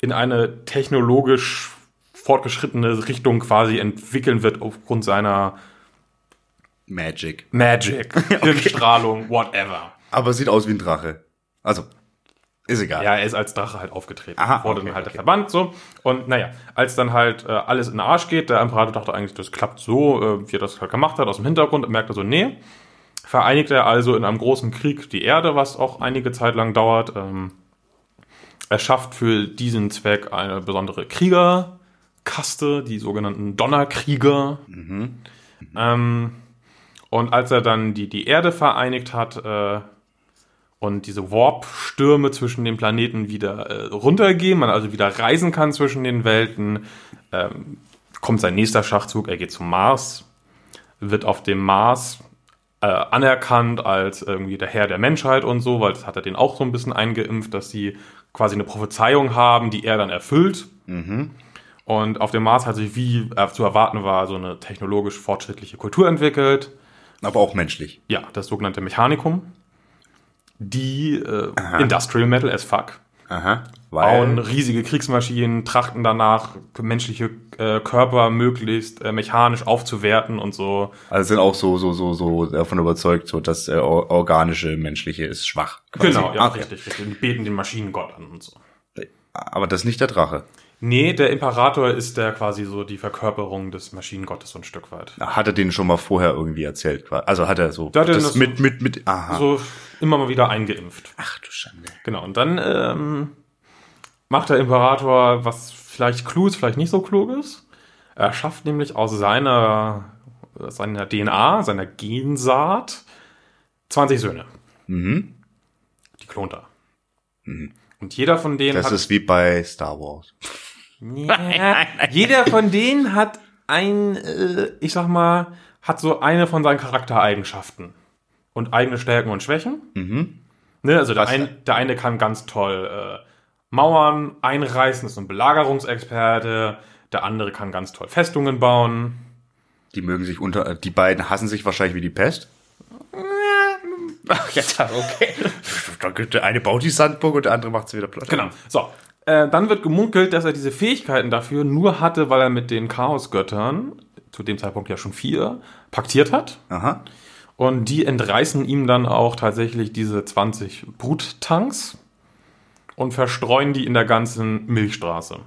Speaker 3: in eine technologisch fortgeschrittene Richtung quasi entwickeln wird aufgrund seiner
Speaker 2: Magic.
Speaker 3: Magic, [LAUGHS] Hirnstrahlung, whatever.
Speaker 2: Aber sieht aus wie ein Drache. Also, ist egal.
Speaker 3: Ja, er ist als Drache halt aufgetreten.
Speaker 2: Aha,
Speaker 3: wurde
Speaker 2: okay,
Speaker 3: dann halt
Speaker 2: okay.
Speaker 3: der Verband so. Und naja, als dann halt äh, alles in den Arsch geht, der Imperator dachte eigentlich, das klappt so, äh, wie er das halt gemacht hat, aus dem Hintergrund, merkte so, nee. Vereinigt er also in einem großen Krieg die Erde, was auch einige Zeit lang dauert. Ähm, er schafft für diesen Zweck eine besondere Kriegerkaste, die sogenannten Donnerkrieger. Ähm, und als er dann die, die Erde vereinigt hat äh, und diese Warp-Stürme zwischen den Planeten wieder äh, runtergehen, man also wieder reisen kann zwischen den Welten, ähm, kommt sein nächster Schachzug, er geht zum Mars, wird auf dem Mars äh, anerkannt als irgendwie der Herr der Menschheit und so, weil das hat er den auch so ein bisschen eingeimpft, dass sie quasi eine Prophezeiung haben, die er dann erfüllt. Und auf dem Mars hat sich, wie zu erwarten war, so eine technologisch fortschrittliche Kultur entwickelt.
Speaker 2: Aber auch menschlich.
Speaker 3: Ja, das sogenannte Mechanikum. Die äh, Industrial Metal as fuck.
Speaker 2: Aha.
Speaker 3: Bauen
Speaker 2: Weil,
Speaker 3: riesige Kriegsmaschinen, trachten danach, menschliche äh, Körper möglichst äh, mechanisch aufzuwerten und so.
Speaker 2: also sind auch so, so, so, so davon überzeugt, so das äh, or- organische, menschliche ist schwach. quasi.
Speaker 3: Genau, ja,
Speaker 2: Ah,
Speaker 3: richtig, richtig. Die beten den Maschinengott an und so.
Speaker 2: Aber das ist nicht der Drache.
Speaker 3: Nee, der Imperator ist der quasi so die Verkörperung des Maschinengottes so ein Stück weit.
Speaker 2: Hat er den schon mal vorher irgendwie erzählt? Also hat er so
Speaker 3: Da hat
Speaker 2: das
Speaker 3: das so-
Speaker 2: mit, mit, mit, aha.
Speaker 3: So immer mal wieder eingeimpft.
Speaker 2: Ach du Schande.
Speaker 3: Genau, und dann ähm, macht der Imperator was vielleicht klug ist, vielleicht nicht so klug ist. Er schafft nämlich aus seiner, seiner DNA, seiner Gensaat 20 Söhne.
Speaker 2: Mhm.
Speaker 3: Die klont er. Und jeder von denen
Speaker 2: Das ist wie bei Star Wars.
Speaker 3: Ja, jeder von denen hat ein, äh, ich sag mal, hat so eine von seinen Charaktereigenschaften und eigene Stärken und Schwächen. Ne, also der, ein, der eine kann ganz toll äh, Mauern einreißen, ist ein Belagerungsexperte. Der andere kann ganz toll Festungen bauen.
Speaker 2: Die mögen sich unter, äh, die beiden hassen sich wahrscheinlich wie die Pest. Ach, [LAUGHS] jetzt, okay. Der eine baut die Sandburg und der andere macht sie wieder platt.
Speaker 3: Genau. So. Äh, dann wird gemunkelt, dass er diese Fähigkeiten dafür nur hatte, weil er mit den Chaosgöttern, zu dem Zeitpunkt ja schon vier, paktiert hat.
Speaker 2: Aha.
Speaker 3: Und die entreißen ihm dann auch tatsächlich diese 20 Bruttanks und verstreuen die in der ganzen Milchstraße.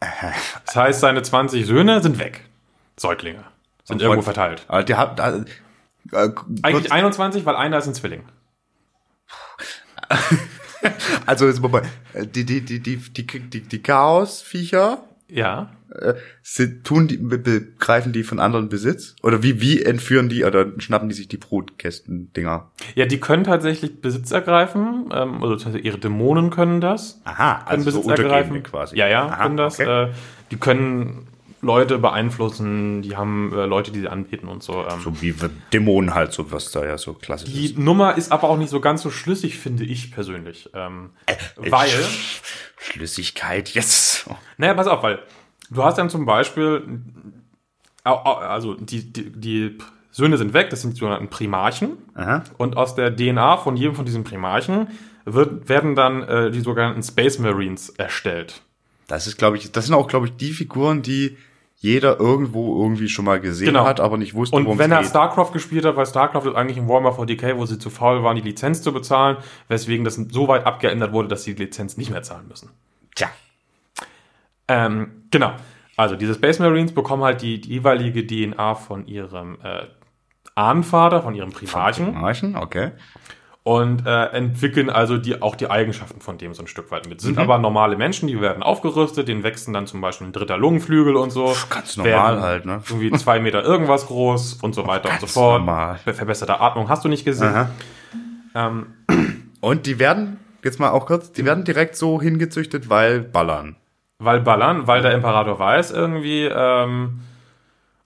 Speaker 3: [LAUGHS] Das heißt, seine 20 Söhne sind weg. Säuglinge. Sind
Speaker 2: Und
Speaker 3: irgendwo verteilt.
Speaker 2: Aber die hat, äh, äh,
Speaker 3: Eigentlich
Speaker 2: kurz-
Speaker 3: 21, weil einer ist ein Zwilling. [LAUGHS] [LAUGHS]
Speaker 2: also jetzt mal, äh, die, die, die, die, die, die, die Chaosviecher,
Speaker 3: Ja.
Speaker 2: äh, sind, tun die, be- begreifen die von anderen Besitz? Oder wie, wie entführen die oder schnappen die sich die Brutkästen-Dinger?
Speaker 3: Ja, die können tatsächlich Besitz ergreifen. Ähm, also ihre Dämonen können das.
Speaker 2: Aha,
Speaker 3: können
Speaker 2: also so
Speaker 3: Besitz
Speaker 2: Untergebene
Speaker 3: ergreifen.
Speaker 2: quasi.
Speaker 3: Ja, ja,
Speaker 2: Aha,
Speaker 3: können das.
Speaker 2: okay.
Speaker 3: Äh, die können Leute beeinflussen, die haben äh, Leute, die sie anbieten und so. Ähm.
Speaker 2: So wie Dämonen halt, so was da ja so klassisch
Speaker 3: Die
Speaker 2: ist.
Speaker 3: Nummer ist aber auch nicht so ganz so schlüssig, finde ich persönlich. Ähm,
Speaker 2: Äh,
Speaker 3: weil,
Speaker 2: Schlüssigkeit, yes.
Speaker 3: naja, pass auf, weil du hast dann zum Beispiel, also die, die, die Söhne sind weg, das sind die sogenannten Primarchen.
Speaker 2: Aha.
Speaker 3: Und aus der DNA von jedem von diesen Primarchen wird, werden dann äh, die sogenannten Space Marines erstellt.
Speaker 2: Das ist, glaube ich, das sind auch, glaube ich, die Figuren, die jeder irgendwo irgendwie schon mal gesehen
Speaker 3: Genau.
Speaker 2: hat, aber nicht wusste,
Speaker 3: Und
Speaker 2: worum
Speaker 3: wenn
Speaker 2: es
Speaker 3: er
Speaker 2: geht.
Speaker 3: StarCraft gespielt hat, weil StarCraft ist eigentlich in Warhammer 40k, wo sie zu faul waren, die Lizenz zu bezahlen, weswegen das so weit abgeändert wurde, dass sie die Lizenz nicht mehr zahlen müssen.
Speaker 2: Tja.
Speaker 3: Ähm, genau. Also diese Space Marines bekommen halt die, die jeweilige DNA von ihrem äh, Ahnenvater, von ihrem Primarchen
Speaker 2: Marchen, okay.
Speaker 3: Und äh, entwickeln also die, auch die Eigenschaften von dem so ein Stück weit mit. Sind
Speaker 2: Mhm.
Speaker 3: aber normale Menschen, die werden aufgerüstet, denen wachsen dann zum Beispiel ein dritter Lungenflügel und so.
Speaker 2: ganz normal halt, ne?
Speaker 3: Irgendwie zwei Meter irgendwas groß und so weiter und so
Speaker 2: Ganz
Speaker 3: fort.
Speaker 2: normal.
Speaker 3: Ver- Verbesserte Atmung hast du nicht gesehen. Ähm,
Speaker 2: Und die werden, jetzt mal auch kurz, die werden direkt so hingezüchtet, weil ballern.
Speaker 3: weil ballern, weil der Imperator weiß irgendwie, ähm,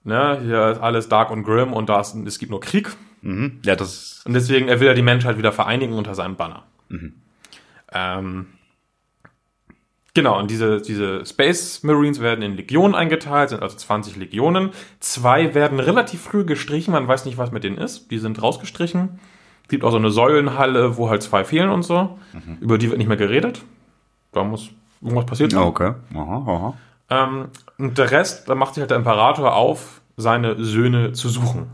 Speaker 3: ne, hier ist alles dark und grim und da ist, es gibt nur Krieg.
Speaker 2: Mhm. Ja, das
Speaker 3: Und deswegen, er will ja die Menschheit wieder vereinigen unter seinem Banner. Ähm, genau, und diese, diese Space Marines werden in Legionen eingeteilt, sind also 20 Legionen. Zwei werden relativ früh gestrichen, man weiß nicht, was mit denen ist. Die sind rausgestrichen. Es gibt auch so eine Säulenhalle, wo halt zwei fehlen und so. Über die wird nicht mehr geredet. Da muss irgendwas passiert sein.
Speaker 2: okay. Aha, aha.
Speaker 3: Ähm, und der Rest, da macht sich halt der Imperator auf, seine Söhne zu suchen.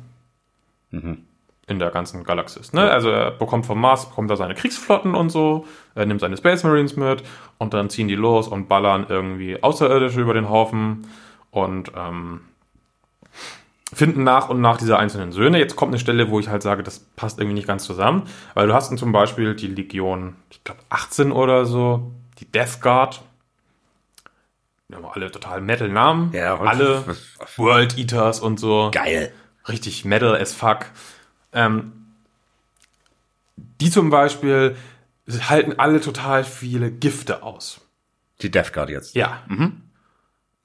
Speaker 3: In der ganzen Galaxis. Ne? Also er bekommt vom Mars, bekommt er seine Kriegsflotten und so, er nimmt seine Space Marines mit und dann ziehen die los und ballern irgendwie Außerirdische über den Haufen und ähm, finden nach und nach diese einzelnen Söhne. Jetzt kommt eine Stelle, wo ich halt sage, das passt irgendwie nicht ganz zusammen, weil du hast dann zum Beispiel die Legion, ich glaube 18 oder so, die Death Guard. Die haben alle total Metal-Namen.
Speaker 2: Ja,
Speaker 3: alle World Eaters und so.
Speaker 2: Geil.
Speaker 3: Richtig Metal as fuck. Ähm, die zum Beispiel halten alle total viele Gifte aus.
Speaker 2: Die Death Guard jetzt.
Speaker 3: Ja.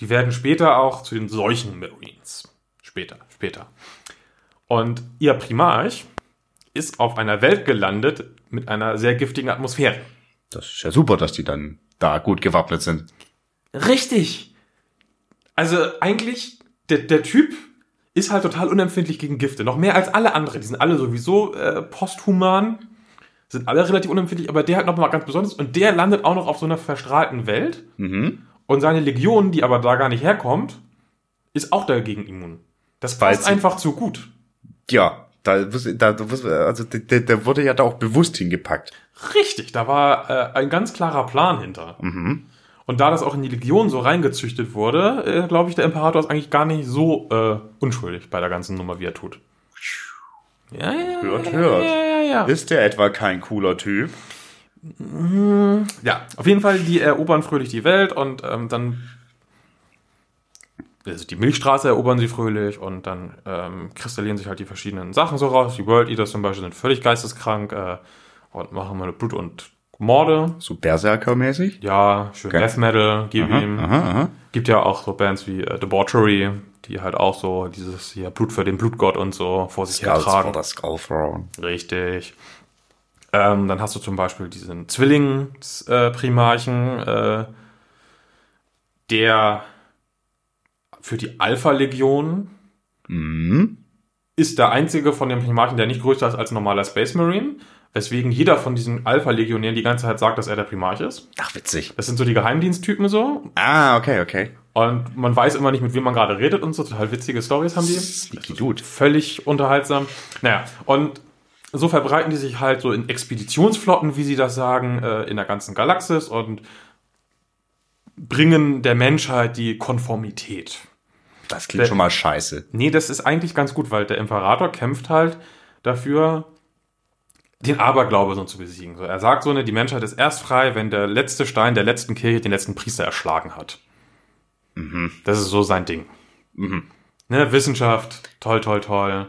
Speaker 3: Die werden später auch zu den Seuchen Marines. Später, später. Und ihr Primarch ist auf einer Welt gelandet mit einer sehr giftigen Atmosphäre.
Speaker 2: Das ist ja super, dass die dann da gut gewappnet sind.
Speaker 3: Richtig. Also eigentlich, der, der Typ ist halt total unempfindlich gegen Gifte. Noch mehr als alle anderen. Die sind alle sowieso äh, posthuman. Sind alle relativ unempfindlich, aber der halt noch mal ganz besonders. Und der landet auch noch auf so einer verstrahlten Welt. Und seine Legion, die aber da gar nicht herkommt, ist auch dagegen immun. Das passt
Speaker 2: sie-
Speaker 3: einfach zu gut.
Speaker 2: Ja, da, da, also der, der wurde ja da auch bewusst hingepackt.
Speaker 3: Richtig, da war äh, ein ganz klarer Plan hinter. Und da das auch in die Legion so reingezüchtet wurde, äh, glaube ich, der Imperator ist eigentlich gar nicht so äh, unschuldig bei der ganzen Nummer, wie er tut. Ja, ja,
Speaker 2: Hört, hört.
Speaker 3: Ja, ja, ja.
Speaker 2: Ist der etwa kein cooler Typ?
Speaker 3: Ja, auf jeden Fall, die erobern fröhlich die Welt und ähm, dann also die Milchstraße erobern sie fröhlich und dann ähm, kristallieren sich halt die verschiedenen Sachen so raus. Die World Eaters zum Beispiel sind völlig geisteskrank äh, und machen mal Blut und Morde.
Speaker 2: So Berserker-mäßig?
Speaker 3: Ja, schön
Speaker 2: Okay.
Speaker 3: Death Metal, gib ihm.
Speaker 2: Aha, aha.
Speaker 3: Gibt ja auch so Bands wie äh, Debauchery, die halt auch so dieses hier Blut für den Blutgott und so vor sich
Speaker 2: Skulls for
Speaker 3: hertragen.
Speaker 2: the Skull Throne.
Speaker 3: Richtig. Ähm, dann hast du zum Beispiel diesen Zwillingsprimarchen, äh, der für die Alpha-Legion
Speaker 2: Mhm.
Speaker 3: ist der einzige von den Primarchen, der nicht größer ist als ein normaler Space Marine, weswegen jeder von diesen Alpha-Legionären die ganze Zeit sagt, dass er der Primarch ist.
Speaker 2: Ach, witzig.
Speaker 3: Das sind so die Geheimdiensttypen so.
Speaker 2: Ah, okay, okay.
Speaker 3: Und man weiß immer nicht, mit wem man gerade redet und so. Total witzige Stories haben die.
Speaker 2: Sneaky Dude.
Speaker 3: Völlig unterhaltsam. Naja, und so verbreiten die sich halt so in Expeditionsflotten, wie sie das sagen, äh, in der ganzen Galaxis und bringen der Menschheit die Konformität.
Speaker 2: Das klingt
Speaker 3: Der-
Speaker 2: schon mal scheiße.
Speaker 3: Nee, das ist eigentlich ganz gut, weil der Imperator kämpft halt dafür, den Aberglaube so zu besiegen. So, er sagt so, ne, die Menschheit ist erst frei, wenn der letzte Stein der letzten Kirche den letzten Priester erschlagen hat. Das ist so sein Ding. Ne, Wissenschaft, toll, toll, toll.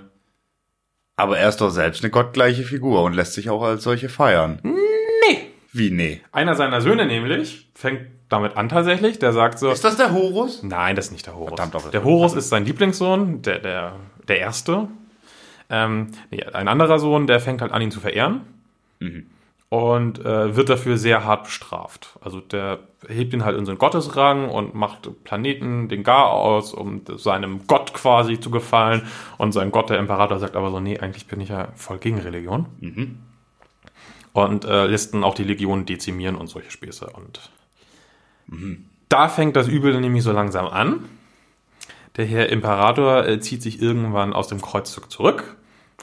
Speaker 2: Aber er ist doch selbst eine gottgleiche Figur und lässt sich auch als solche feiern.
Speaker 3: Nee.
Speaker 2: Wie, nee?
Speaker 3: Einer seiner Söhne nämlich fängt damit an tatsächlich, der sagt so,
Speaker 2: Ist das der Horus?
Speaker 3: Nein, das ist nicht der Horus.
Speaker 2: Verdammt,
Speaker 3: der Horus ist sein Lieblingssohn, der, der, der erste. Ähm, nee, ein anderer Sohn, der fängt halt an, ihn zu verehren. Und äh, wird dafür sehr hart bestraft. Also der hebt ihn halt in so einen Gottesrang und macht Planeten den Gar aus, um seinem Gott quasi zu gefallen. Und sein Gott, der Imperator, sagt aber so, nee, eigentlich bin ich ja voll gegen Religion. Und äh, lässt dann auch die Legion dezimieren und solche Späße. Und da fängt das Übel nämlich so langsam an. Der Herr Imperator äh, zieht sich irgendwann aus dem Kreuzzug zurück.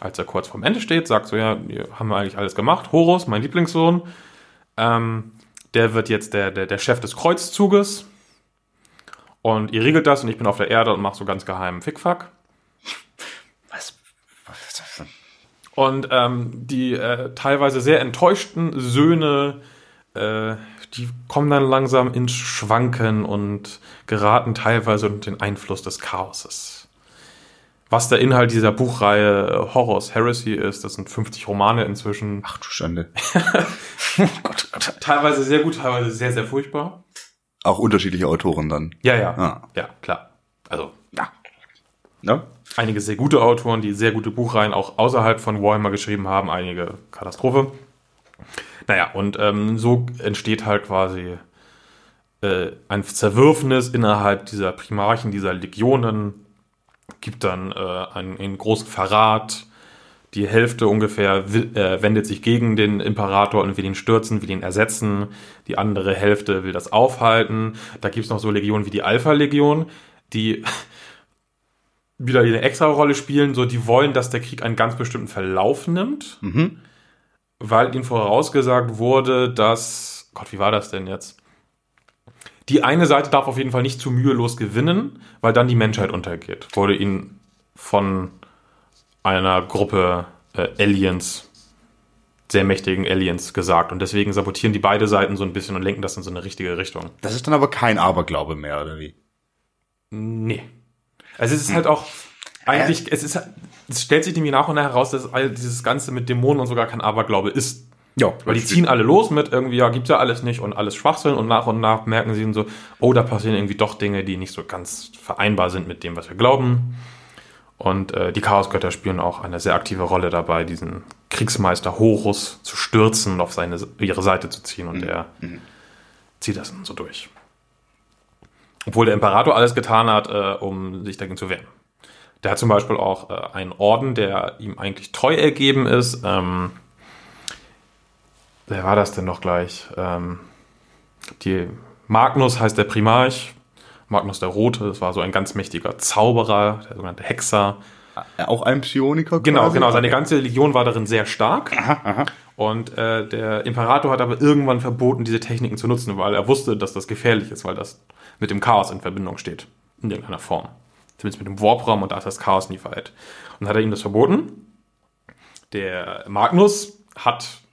Speaker 3: Als er kurz vorm Ende steht, sagt so, ja, wir haben wir eigentlich alles gemacht. Horus, mein Lieblingssohn, ähm, der wird jetzt der, der, der Chef des Kreuzzuges. Und ihr regelt das und ich bin auf der Erde und mache so ganz geheimen Fickfuck.
Speaker 2: Was? was?
Speaker 3: Und ähm, die äh, teilweise sehr enttäuschten Söhne, äh, die kommen dann langsam ins Schwanken und geraten teilweise unter den Einfluss des Chaoses. Was der Inhalt dieser Buchreihe äh, Horrors Heresy ist, das sind 50 Romane inzwischen.
Speaker 2: Ach du Schande. oh [LAUGHS] Gott, oh Gott.
Speaker 3: Teilweise sehr gut, teilweise sehr, sehr furchtbar.
Speaker 2: Auch unterschiedliche Autoren dann.
Speaker 3: Ja, ja.
Speaker 2: Ah.
Speaker 3: Ja, klar. Also, ja.
Speaker 2: Ne?
Speaker 3: Einige sehr gute Autoren, die sehr gute Buchreihen auch außerhalb von Warhammer geschrieben haben, einige Katastrophe. Naja, und ähm, so entsteht halt quasi äh, ein Zerwürfnis innerhalb dieser Primarchen, dieser Legionen, gibt dann äh, einen, einen großen Verrat. Die Hälfte ungefähr will, äh, wendet sich gegen den Imperator und will ihn stürzen, will ihn ersetzen. Die andere Hälfte will das aufhalten. Da gibt es noch so Legionen wie die Alpha-Legion, die [LAUGHS] wieder eine extra Rolle spielen. So, die wollen, dass der Krieg einen ganz bestimmten Verlauf nimmt, weil ihnen vorausgesagt wurde, dass Gott, wie war das denn jetzt? Die eine Seite darf auf jeden Fall nicht zu mühelos gewinnen, weil dann die Menschheit untergeht. Wurde ihnen von einer Gruppe äh, Aliens, sehr mächtigen Aliens gesagt. Und deswegen sabotieren die beide Seiten so ein bisschen und lenken das in so eine richtige Richtung.
Speaker 2: Das ist dann aber kein Aberglaube mehr, oder wie?
Speaker 3: Nee. Also es ist halt auch eigentlich, es ist, es stellt sich nämlich nach und nach heraus, dass all dieses Ganze mit Dämonen und sogar kein Aberglaube ist.
Speaker 2: Ja,
Speaker 3: Weil die ziehen alle los mit irgendwie, ja, gibt's ja alles nicht und alles Schwachsinn und nach und nach merken sie so, oh, da passieren irgendwie doch Dinge, die nicht so ganz vereinbar sind mit dem, was wir glauben. Und äh, die Chaosgötter spielen auch eine sehr aktive Rolle dabei, diesen Kriegsmeister Horus zu stürzen und auf seine, ihre Seite zu ziehen. Und er zieht das dann so durch. Obwohl der Imperator alles getan hat, äh, um sich dagegen zu wehren. Der hat zum Beispiel auch äh, einen Orden, der ihm eigentlich treu ergeben ist. Ähm, wer war das denn noch gleich? Ähm, die Magnus heißt der Primarch. Magnus der Rote, das war so ein ganz mächtiger Zauberer, der sogenannte Hexer.
Speaker 2: Auch ein Psioniker?
Speaker 3: Genau,
Speaker 2: quasi?
Speaker 3: genau. Seine ganze Legion war darin sehr stark. Und äh, der Imperator hat aber irgendwann verboten, diese Techniken zu nutzen, weil er wusste, dass das gefährlich ist, weil das mit dem Chaos in Verbindung steht. In irgendeiner Form. Zumindest mit dem Warpraum und da ist das Chaos nie verhält. Und hat er ihm das verboten. Der Magnus hat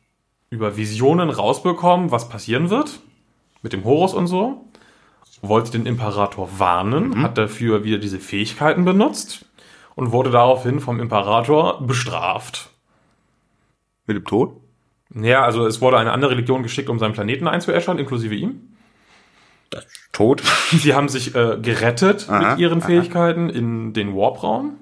Speaker 3: über Visionen rausbekommen, was passieren wird. Mit dem Horus und so. Wollte den Imperator warnen, hat dafür wieder diese Fähigkeiten benutzt und wurde daraufhin vom Imperator bestraft.
Speaker 2: Mit dem Tod?
Speaker 3: Ja, also es wurde eine andere Legion geschickt, um seinen Planeten einzuäschern, inklusive ihm.
Speaker 2: Tot? [LAUGHS]
Speaker 3: Sie haben sich äh, gerettet
Speaker 2: Aha,
Speaker 3: mit ihren
Speaker 2: aha.
Speaker 3: Fähigkeiten in den Warp-Raum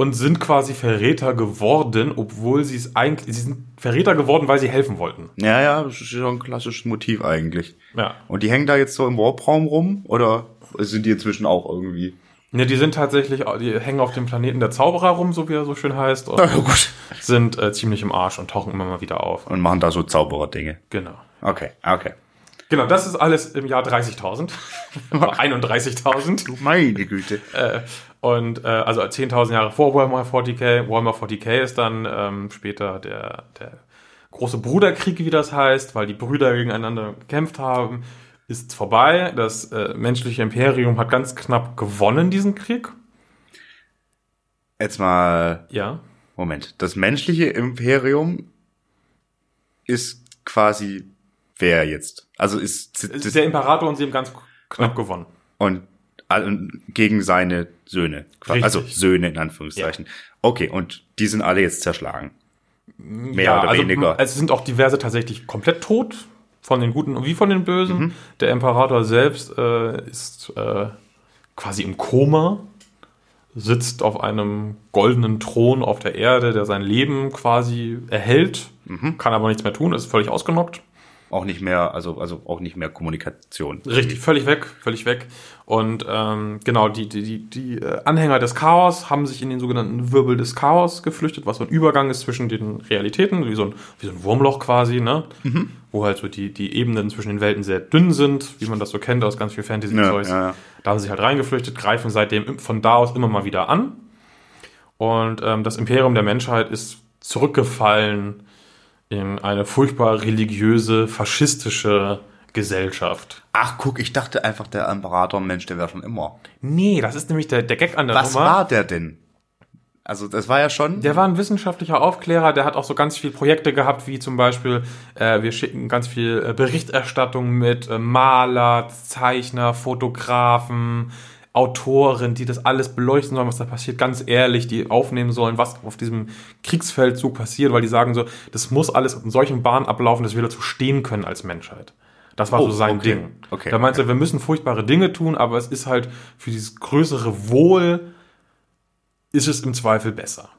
Speaker 3: und sind quasi Verräter geworden, obwohl sie es eigentlich, sie sind Verräter geworden, weil sie helfen wollten.
Speaker 2: Ja, ja, das ist ja ein klassisches Motiv eigentlich.
Speaker 3: Ja.
Speaker 2: Und die hängen da jetzt so im Warp-Raum rum? Oder sind die inzwischen auch irgendwie?
Speaker 3: Ne, die sind tatsächlich, die hängen auf dem Planeten der Zauberer rum, so wie er so schön heißt, und
Speaker 2: ja, gut.
Speaker 3: sind äh, ziemlich im Arsch und tauchen immer mal wieder auf.
Speaker 2: Und machen da so Zauberer-Dinge.
Speaker 3: Genau.
Speaker 2: Okay, okay.
Speaker 3: Genau, das ist alles im Jahr 30.000. Oder 31.000.
Speaker 2: Meine Güte.
Speaker 3: Äh, und äh, also 10.000 Jahre vor Warhammer 40k. Warhammer 40k ist dann ähm, später der, der große Bruderkrieg, wie das heißt, weil die Brüder gegeneinander gekämpft haben, ist vorbei. Das äh, menschliche Imperium hat ganz knapp gewonnen, diesen Krieg.
Speaker 2: Jetzt mal,
Speaker 3: Ja.
Speaker 2: Moment. Das menschliche Imperium ist quasi wer jetzt? Also ist,
Speaker 3: der Imperator und sie haben ganz knapp gewonnen.
Speaker 2: und gegen seine Söhne.
Speaker 3: Richtig.
Speaker 2: Also Söhne in Anführungszeichen. Okay, und die sind alle jetzt zerschlagen. Mehr oder
Speaker 3: also,
Speaker 2: weniger.
Speaker 3: Es sind auch diverse tatsächlich komplett tot, von den Guten wie von den Bösen.
Speaker 2: Mhm.
Speaker 3: Der Imperator selbst äh, ist äh, quasi im Koma, sitzt auf einem goldenen Thron auf der Erde, der sein Leben quasi erhält,
Speaker 2: Mhm.
Speaker 3: kann aber nichts mehr tun, ist völlig ausgenockt.
Speaker 2: Auch nicht mehr, also, also auch nicht mehr Kommunikation.
Speaker 3: Richtig, völlig weg, völlig weg. Und ähm, genau, die, die, die, die äh, Anhänger des Chaos haben sich in den sogenannten Wirbel des Chaos geflüchtet, was so ein Übergang ist zwischen den Realitäten, wie so ein, wie so ein Wurmloch quasi, ne? Wo halt so die, die Ebenen zwischen den Welten sehr dünn sind, wie man das so kennt aus ganz viel Fantasy-Zeugs.
Speaker 2: Ja, ja, ja.
Speaker 3: Da haben sie sich halt reingeflüchtet, greifen seitdem von da aus immer mal wieder an. Und ähm, das Imperium der Menschheit ist zurückgefallen in eine furchtbar religiöse, faschistische Gesellschaft.
Speaker 2: Ach, guck, ich dachte einfach, der Imperator, Mensch, der wäre schon immer.
Speaker 3: Nee, das ist nämlich der, der Gag an der
Speaker 2: Was
Speaker 3: Nummer.
Speaker 2: war der denn? Also, das war ja schon.
Speaker 3: Der war ein wissenschaftlicher Aufklärer, der hat auch so ganz viele Projekte gehabt, wie zum Beispiel, äh, wir schicken ganz viel äh, Berichterstattung mit äh, Maler, Zeichner, Fotografen, Autoren, die das alles beleuchten sollen, was da passiert, ganz ehrlich, die aufnehmen sollen, was auf diesem Kriegsfeldzug passiert, weil die sagen so, das muss alles in solchen Bahnen ablaufen, dass wir dazu stehen können als Menschheit. Das war
Speaker 2: Oh,
Speaker 3: so sein
Speaker 2: okay.
Speaker 3: Ding.
Speaker 2: Okay,
Speaker 3: Da meinte er, wir müssen furchtbare Dinge tun, aber es ist halt für dieses größere Wohl ist es im Zweifel besser.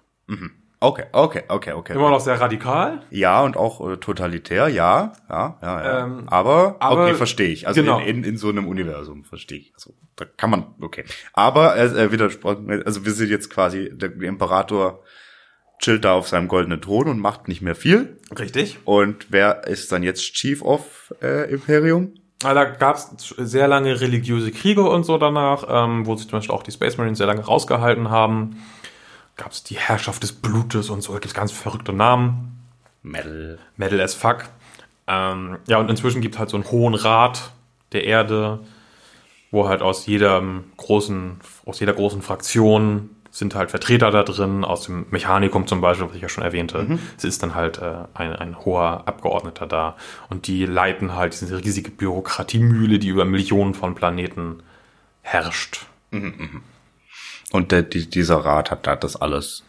Speaker 2: Okay, okay, okay, okay.
Speaker 3: Immer noch sehr radikal.
Speaker 2: Ja, und auch äh, totalitär, ja, ja, ja, ja.
Speaker 3: Ähm,
Speaker 2: aber,
Speaker 3: aber-
Speaker 2: okay, verstehe ich. Also
Speaker 3: genau.
Speaker 2: in, in, in so einem Universum verstehe ich. Also da kann man, okay. Aber er äh, widersprochen, also wir sind jetzt quasi, der Imperator chillt da auf seinem goldenen Thron und macht nicht mehr viel.
Speaker 3: Richtig.
Speaker 2: Und wer ist dann jetzt Chief of äh, Imperium?
Speaker 3: Ah, Da gab es sehr lange religiöse Kriege und so danach, ähm, wo sich zum Beispiel auch die Space Marines sehr lange rausgehalten haben. Gab es die Herrschaft des Blutes und so, da gibt es ganz verrückte Namen.
Speaker 2: Metal.
Speaker 3: Metal as fuck. Ähm, ja, und inzwischen gibt es halt so einen hohen Rat der Erde, wo halt aus jedem großen, aus jeder großen Fraktion sind halt Vertreter da drin, aus dem Mechanikum zum Beispiel, was ich ja schon erwähnte. Es ist dann halt äh, ein, ein hoher Abgeordneter da. Und die leiten halt diese riesige Bürokratiemühle, die über Millionen von Planeten herrscht.
Speaker 2: Und der, die, dieser Rat hat da das alles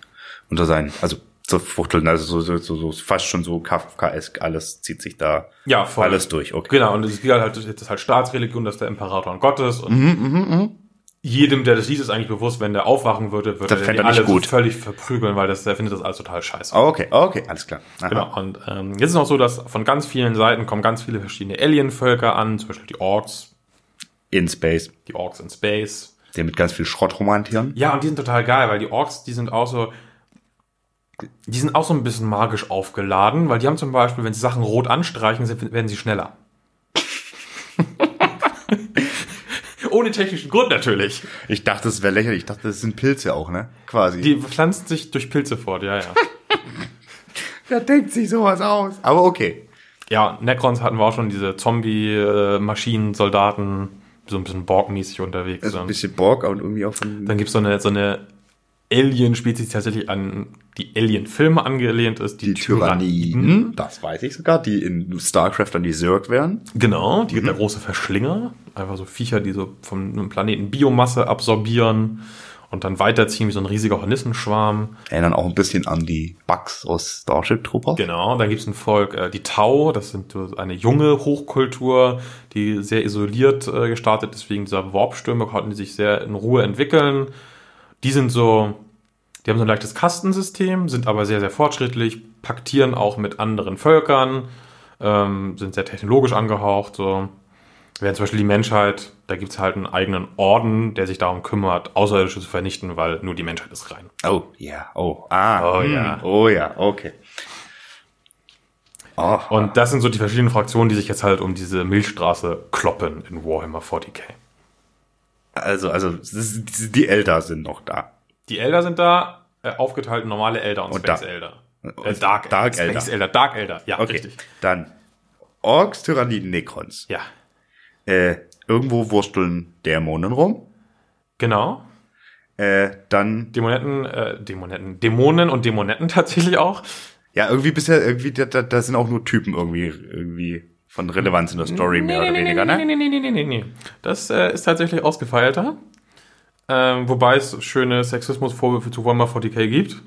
Speaker 2: unter seinen, also so Fuchteln, also so, so, so, so fast schon so Kafkaesk, alles zieht sich da
Speaker 3: Ja, voll.
Speaker 2: alles durch, okay.
Speaker 3: Genau, und es ist halt, das ist halt Staatsreligion, das ist der Imperator und Gottes. Und jedem, der das liest, ist eigentlich bewusst, wenn der aufwachen würde, würde
Speaker 2: Das
Speaker 3: er
Speaker 2: er
Speaker 3: alle
Speaker 2: gut.
Speaker 3: völlig verprügeln, weil das, der findet das alles total scheiße.
Speaker 2: Oh, okay, okay, alles klar. Aha.
Speaker 3: Genau, und ähm, jetzt ist noch so, dass von ganz vielen Seiten kommen ganz viele verschiedene Alien-Völker an, zum Beispiel die Orks,
Speaker 2: In Space,
Speaker 3: die Orks in Space.
Speaker 2: Der mit ganz viel Schrott romantieren.
Speaker 3: Ja, und die sind total geil, weil die Orks, die sind auch so, die sind auch so ein bisschen magisch aufgeladen, weil die haben zum Beispiel, wenn sie Sachen rot anstreichen, werden sie schneller. [LAUGHS] Ohne technischen Grund natürlich.
Speaker 2: Ich dachte, das wäre lächerlich. Ich dachte, das sind Pilze auch, ne? Quasi.
Speaker 3: Die pflanzen sich durch Pilze fort, ja, ja. [LAUGHS]
Speaker 2: Wer denkt sich sowas aus? Aber okay.
Speaker 3: Ja, Necrons hatten wir auch schon diese Zombie-Maschinen, Soldaten, die so ein bisschen Borg-mäßig unterwegs
Speaker 2: Also ein
Speaker 3: sind.
Speaker 2: bisschen Borg und irgendwie auch von.
Speaker 3: Dann gibt's so eine, so eine Alien-Spezies, die tatsächlich an die Alien-Filme angelehnt ist, die,
Speaker 2: die Tyranniden, das weiß ich sogar, die in StarCraft dann die Zerg wären.
Speaker 3: Genau,
Speaker 2: Mhm.
Speaker 3: die gibt der große Verschlinger. Einfach so Viecher, die so vom Planeten Biomasse absorbieren und dann weiterziehen wie so ein riesiger Hornissenschwarm.
Speaker 2: Erinnern auch ein bisschen an die Bugs aus Starship Troopers.
Speaker 3: Genau, dann gibt's ein Volk, äh, die Tau, das sind so eine junge Hochkultur, die sehr isoliert äh, gestartet ist wegen dieser Warpstürme, konnten die sich sehr in Ruhe entwickeln. Die sind so, die haben so ein leichtes Kastensystem, sind aber sehr, sehr fortschrittlich, paktieren auch mit anderen Völkern, ähm, sind sehr technologisch angehaucht, so. Während zum Beispiel die Menschheit, da gibt's halt einen eigenen Orden, der sich darum kümmert, Außerirdische zu vernichten, weil nur die Menschheit ist rein.
Speaker 2: Oh, ja, oh, ah,
Speaker 3: Oh,
Speaker 2: hm,
Speaker 3: ja.
Speaker 2: oh ja, okay. Oh,
Speaker 3: Und das sind so die verschiedenen Fraktionen, die sich jetzt halt um diese Milchstraße kloppen in Warhammer 40k.
Speaker 2: also, also, die Elder sind noch da.
Speaker 3: Die Elder sind da, äh, aufgeteilt in normale Elder und,
Speaker 2: Und
Speaker 3: Space
Speaker 2: da-
Speaker 3: Elder. Äh, Dark,
Speaker 2: Dark
Speaker 3: Space
Speaker 2: Elder.
Speaker 3: Elder. Dark Elder, ja,
Speaker 2: Okay,
Speaker 3: richtig.
Speaker 2: dann Orks, Tyranniden, Necrons.
Speaker 3: Ja,
Speaker 2: Äh, irgendwo wursteln Dämonen rum.
Speaker 3: genau.
Speaker 2: Äh, dann,
Speaker 3: Dämonetten, äh, Dämonetten, Dämonen und Dämonetten [LAUGHS] tatsächlich auch.
Speaker 2: ja, irgendwie bisher, irgendwie, da, da, da sind auch nur Typen irgendwie, irgendwie von Relevanz in der Story, mehr oder weniger,
Speaker 3: nee,
Speaker 2: ne?
Speaker 3: nee, nee, nee, nee, nee, nee. Das äh, ist tatsächlich ausgefeilter. Ähm, wobei es schöne Sexismusvorwürfe zu Warhammer 40k gibt.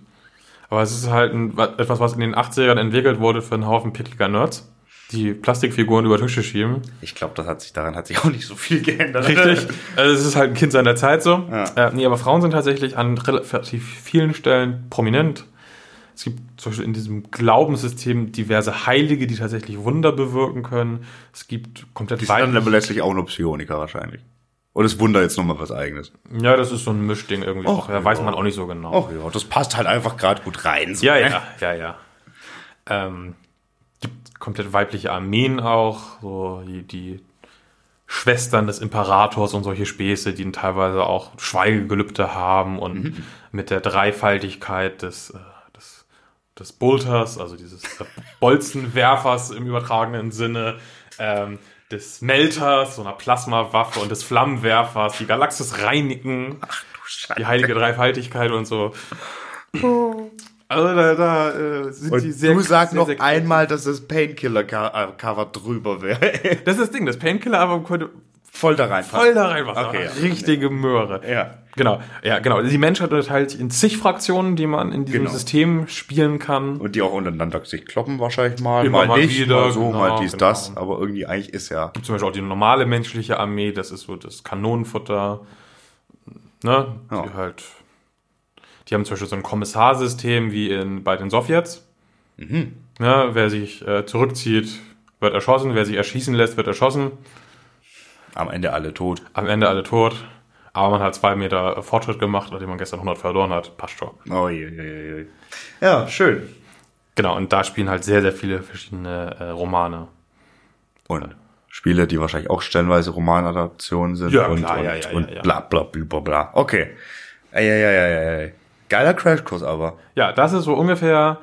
Speaker 3: Aber es ist halt ein, wa- etwas, was in den 80ern entwickelt wurde für einen Haufen pickliger Nerds, die Plastikfiguren über Tische schieben.
Speaker 2: Ich glaube, das hat sich, daran hat sich auch nicht so viel geändert.
Speaker 3: Richtig. Also es ist halt ein Kind seiner Zeit so.
Speaker 2: Ja.
Speaker 3: Äh, nee, aber Frauen sind tatsächlich an relativ vielen Stellen prominent. Es gibt zum Beispiel in diesem Glaubenssystem diverse Heilige, die tatsächlich Wunder bewirken können. Es gibt komplett
Speaker 2: Die sind dann aber letztlich auch nur Psioniker wahrscheinlich. Und es Wunder jetzt nochmal was eigenes.
Speaker 3: Ja, das ist so ein Mischding irgendwie.
Speaker 2: Och,
Speaker 3: auch, ja, weiß man auch nicht so genau.
Speaker 2: Ach ja, das passt halt einfach gerade gut rein. So,
Speaker 3: ja,
Speaker 2: ne?
Speaker 3: ja, ja, ja. Ähm, komplett weibliche Armeen auch, so die, die Schwestern des Imperators und solche Späße, die teilweise auch Schweigegelübde haben und
Speaker 2: Mhm.
Speaker 3: mit der Dreifaltigkeit des, äh, des, des Bolters, also dieses äh, Bolzenwerfers im übertragenen Sinne, ähm, des Melters, so einer Plasmawaffe und des Flammenwerfers, die Galaxis reinigen, die heilige Dreifaltigkeit und so. Also da, da äh, sind die
Speaker 2: Und
Speaker 3: sehr
Speaker 2: du sag
Speaker 3: sehr,
Speaker 2: noch
Speaker 3: sehr
Speaker 2: einmal, dass das Painkiller-Cover drüber wäre. [LAUGHS]
Speaker 3: Das ist das Ding, das Painkiller-Album könnte
Speaker 2: voll da rein.
Speaker 3: voll da rein, was
Speaker 2: Okay, ja.
Speaker 3: richtige Möhre.
Speaker 2: Ja.
Speaker 3: Genau, ja, genau. Die Menschheit unterteilt sich in zig Fraktionen, die man in diesem
Speaker 2: Genau.
Speaker 3: System spielen kann.
Speaker 2: Und die auch untereinander sich kloppen wahrscheinlich mal,
Speaker 3: Immer
Speaker 2: mal, nicht,
Speaker 3: wieder,
Speaker 2: mal so,
Speaker 3: genau,
Speaker 2: mal dies,
Speaker 3: genau.
Speaker 2: das. Aber irgendwie eigentlich ist ja,
Speaker 3: Zum Beispiel auch die normale menschliche Armee, das ist so das Kanonenfutter. Ne?
Speaker 2: Ja.
Speaker 3: Die halt. Die haben zum Beispiel so ein Kommissarsystem wie in, bei den Sowjets.
Speaker 2: Mhm.
Speaker 3: Ne? Wer sich äh, zurückzieht, wird erschossen. Wer sich erschießen lässt, wird erschossen.
Speaker 2: am Ende alle tot.
Speaker 3: Am Ende alle tot. Aber man hat zwei Meter Fortschritt gemacht, nachdem man gestern 100 verloren hat. Passt schon.
Speaker 2: Oh, je, je, je. Ja, schön.
Speaker 3: Genau, und da spielen halt sehr, sehr viele verschiedene äh, Romane.
Speaker 2: Und Spiele, die wahrscheinlich auch stellenweise Romanadaptionen sind.
Speaker 3: Ja,
Speaker 2: und,
Speaker 3: klar,
Speaker 2: und,
Speaker 3: ja, ja,
Speaker 2: und
Speaker 3: ja, ja.
Speaker 2: bla, bla, bla, bla, bla. Okay. Ey, ey, ey, ey. Geiler Crashkurs aber.
Speaker 3: Ja, das ist so ungefähr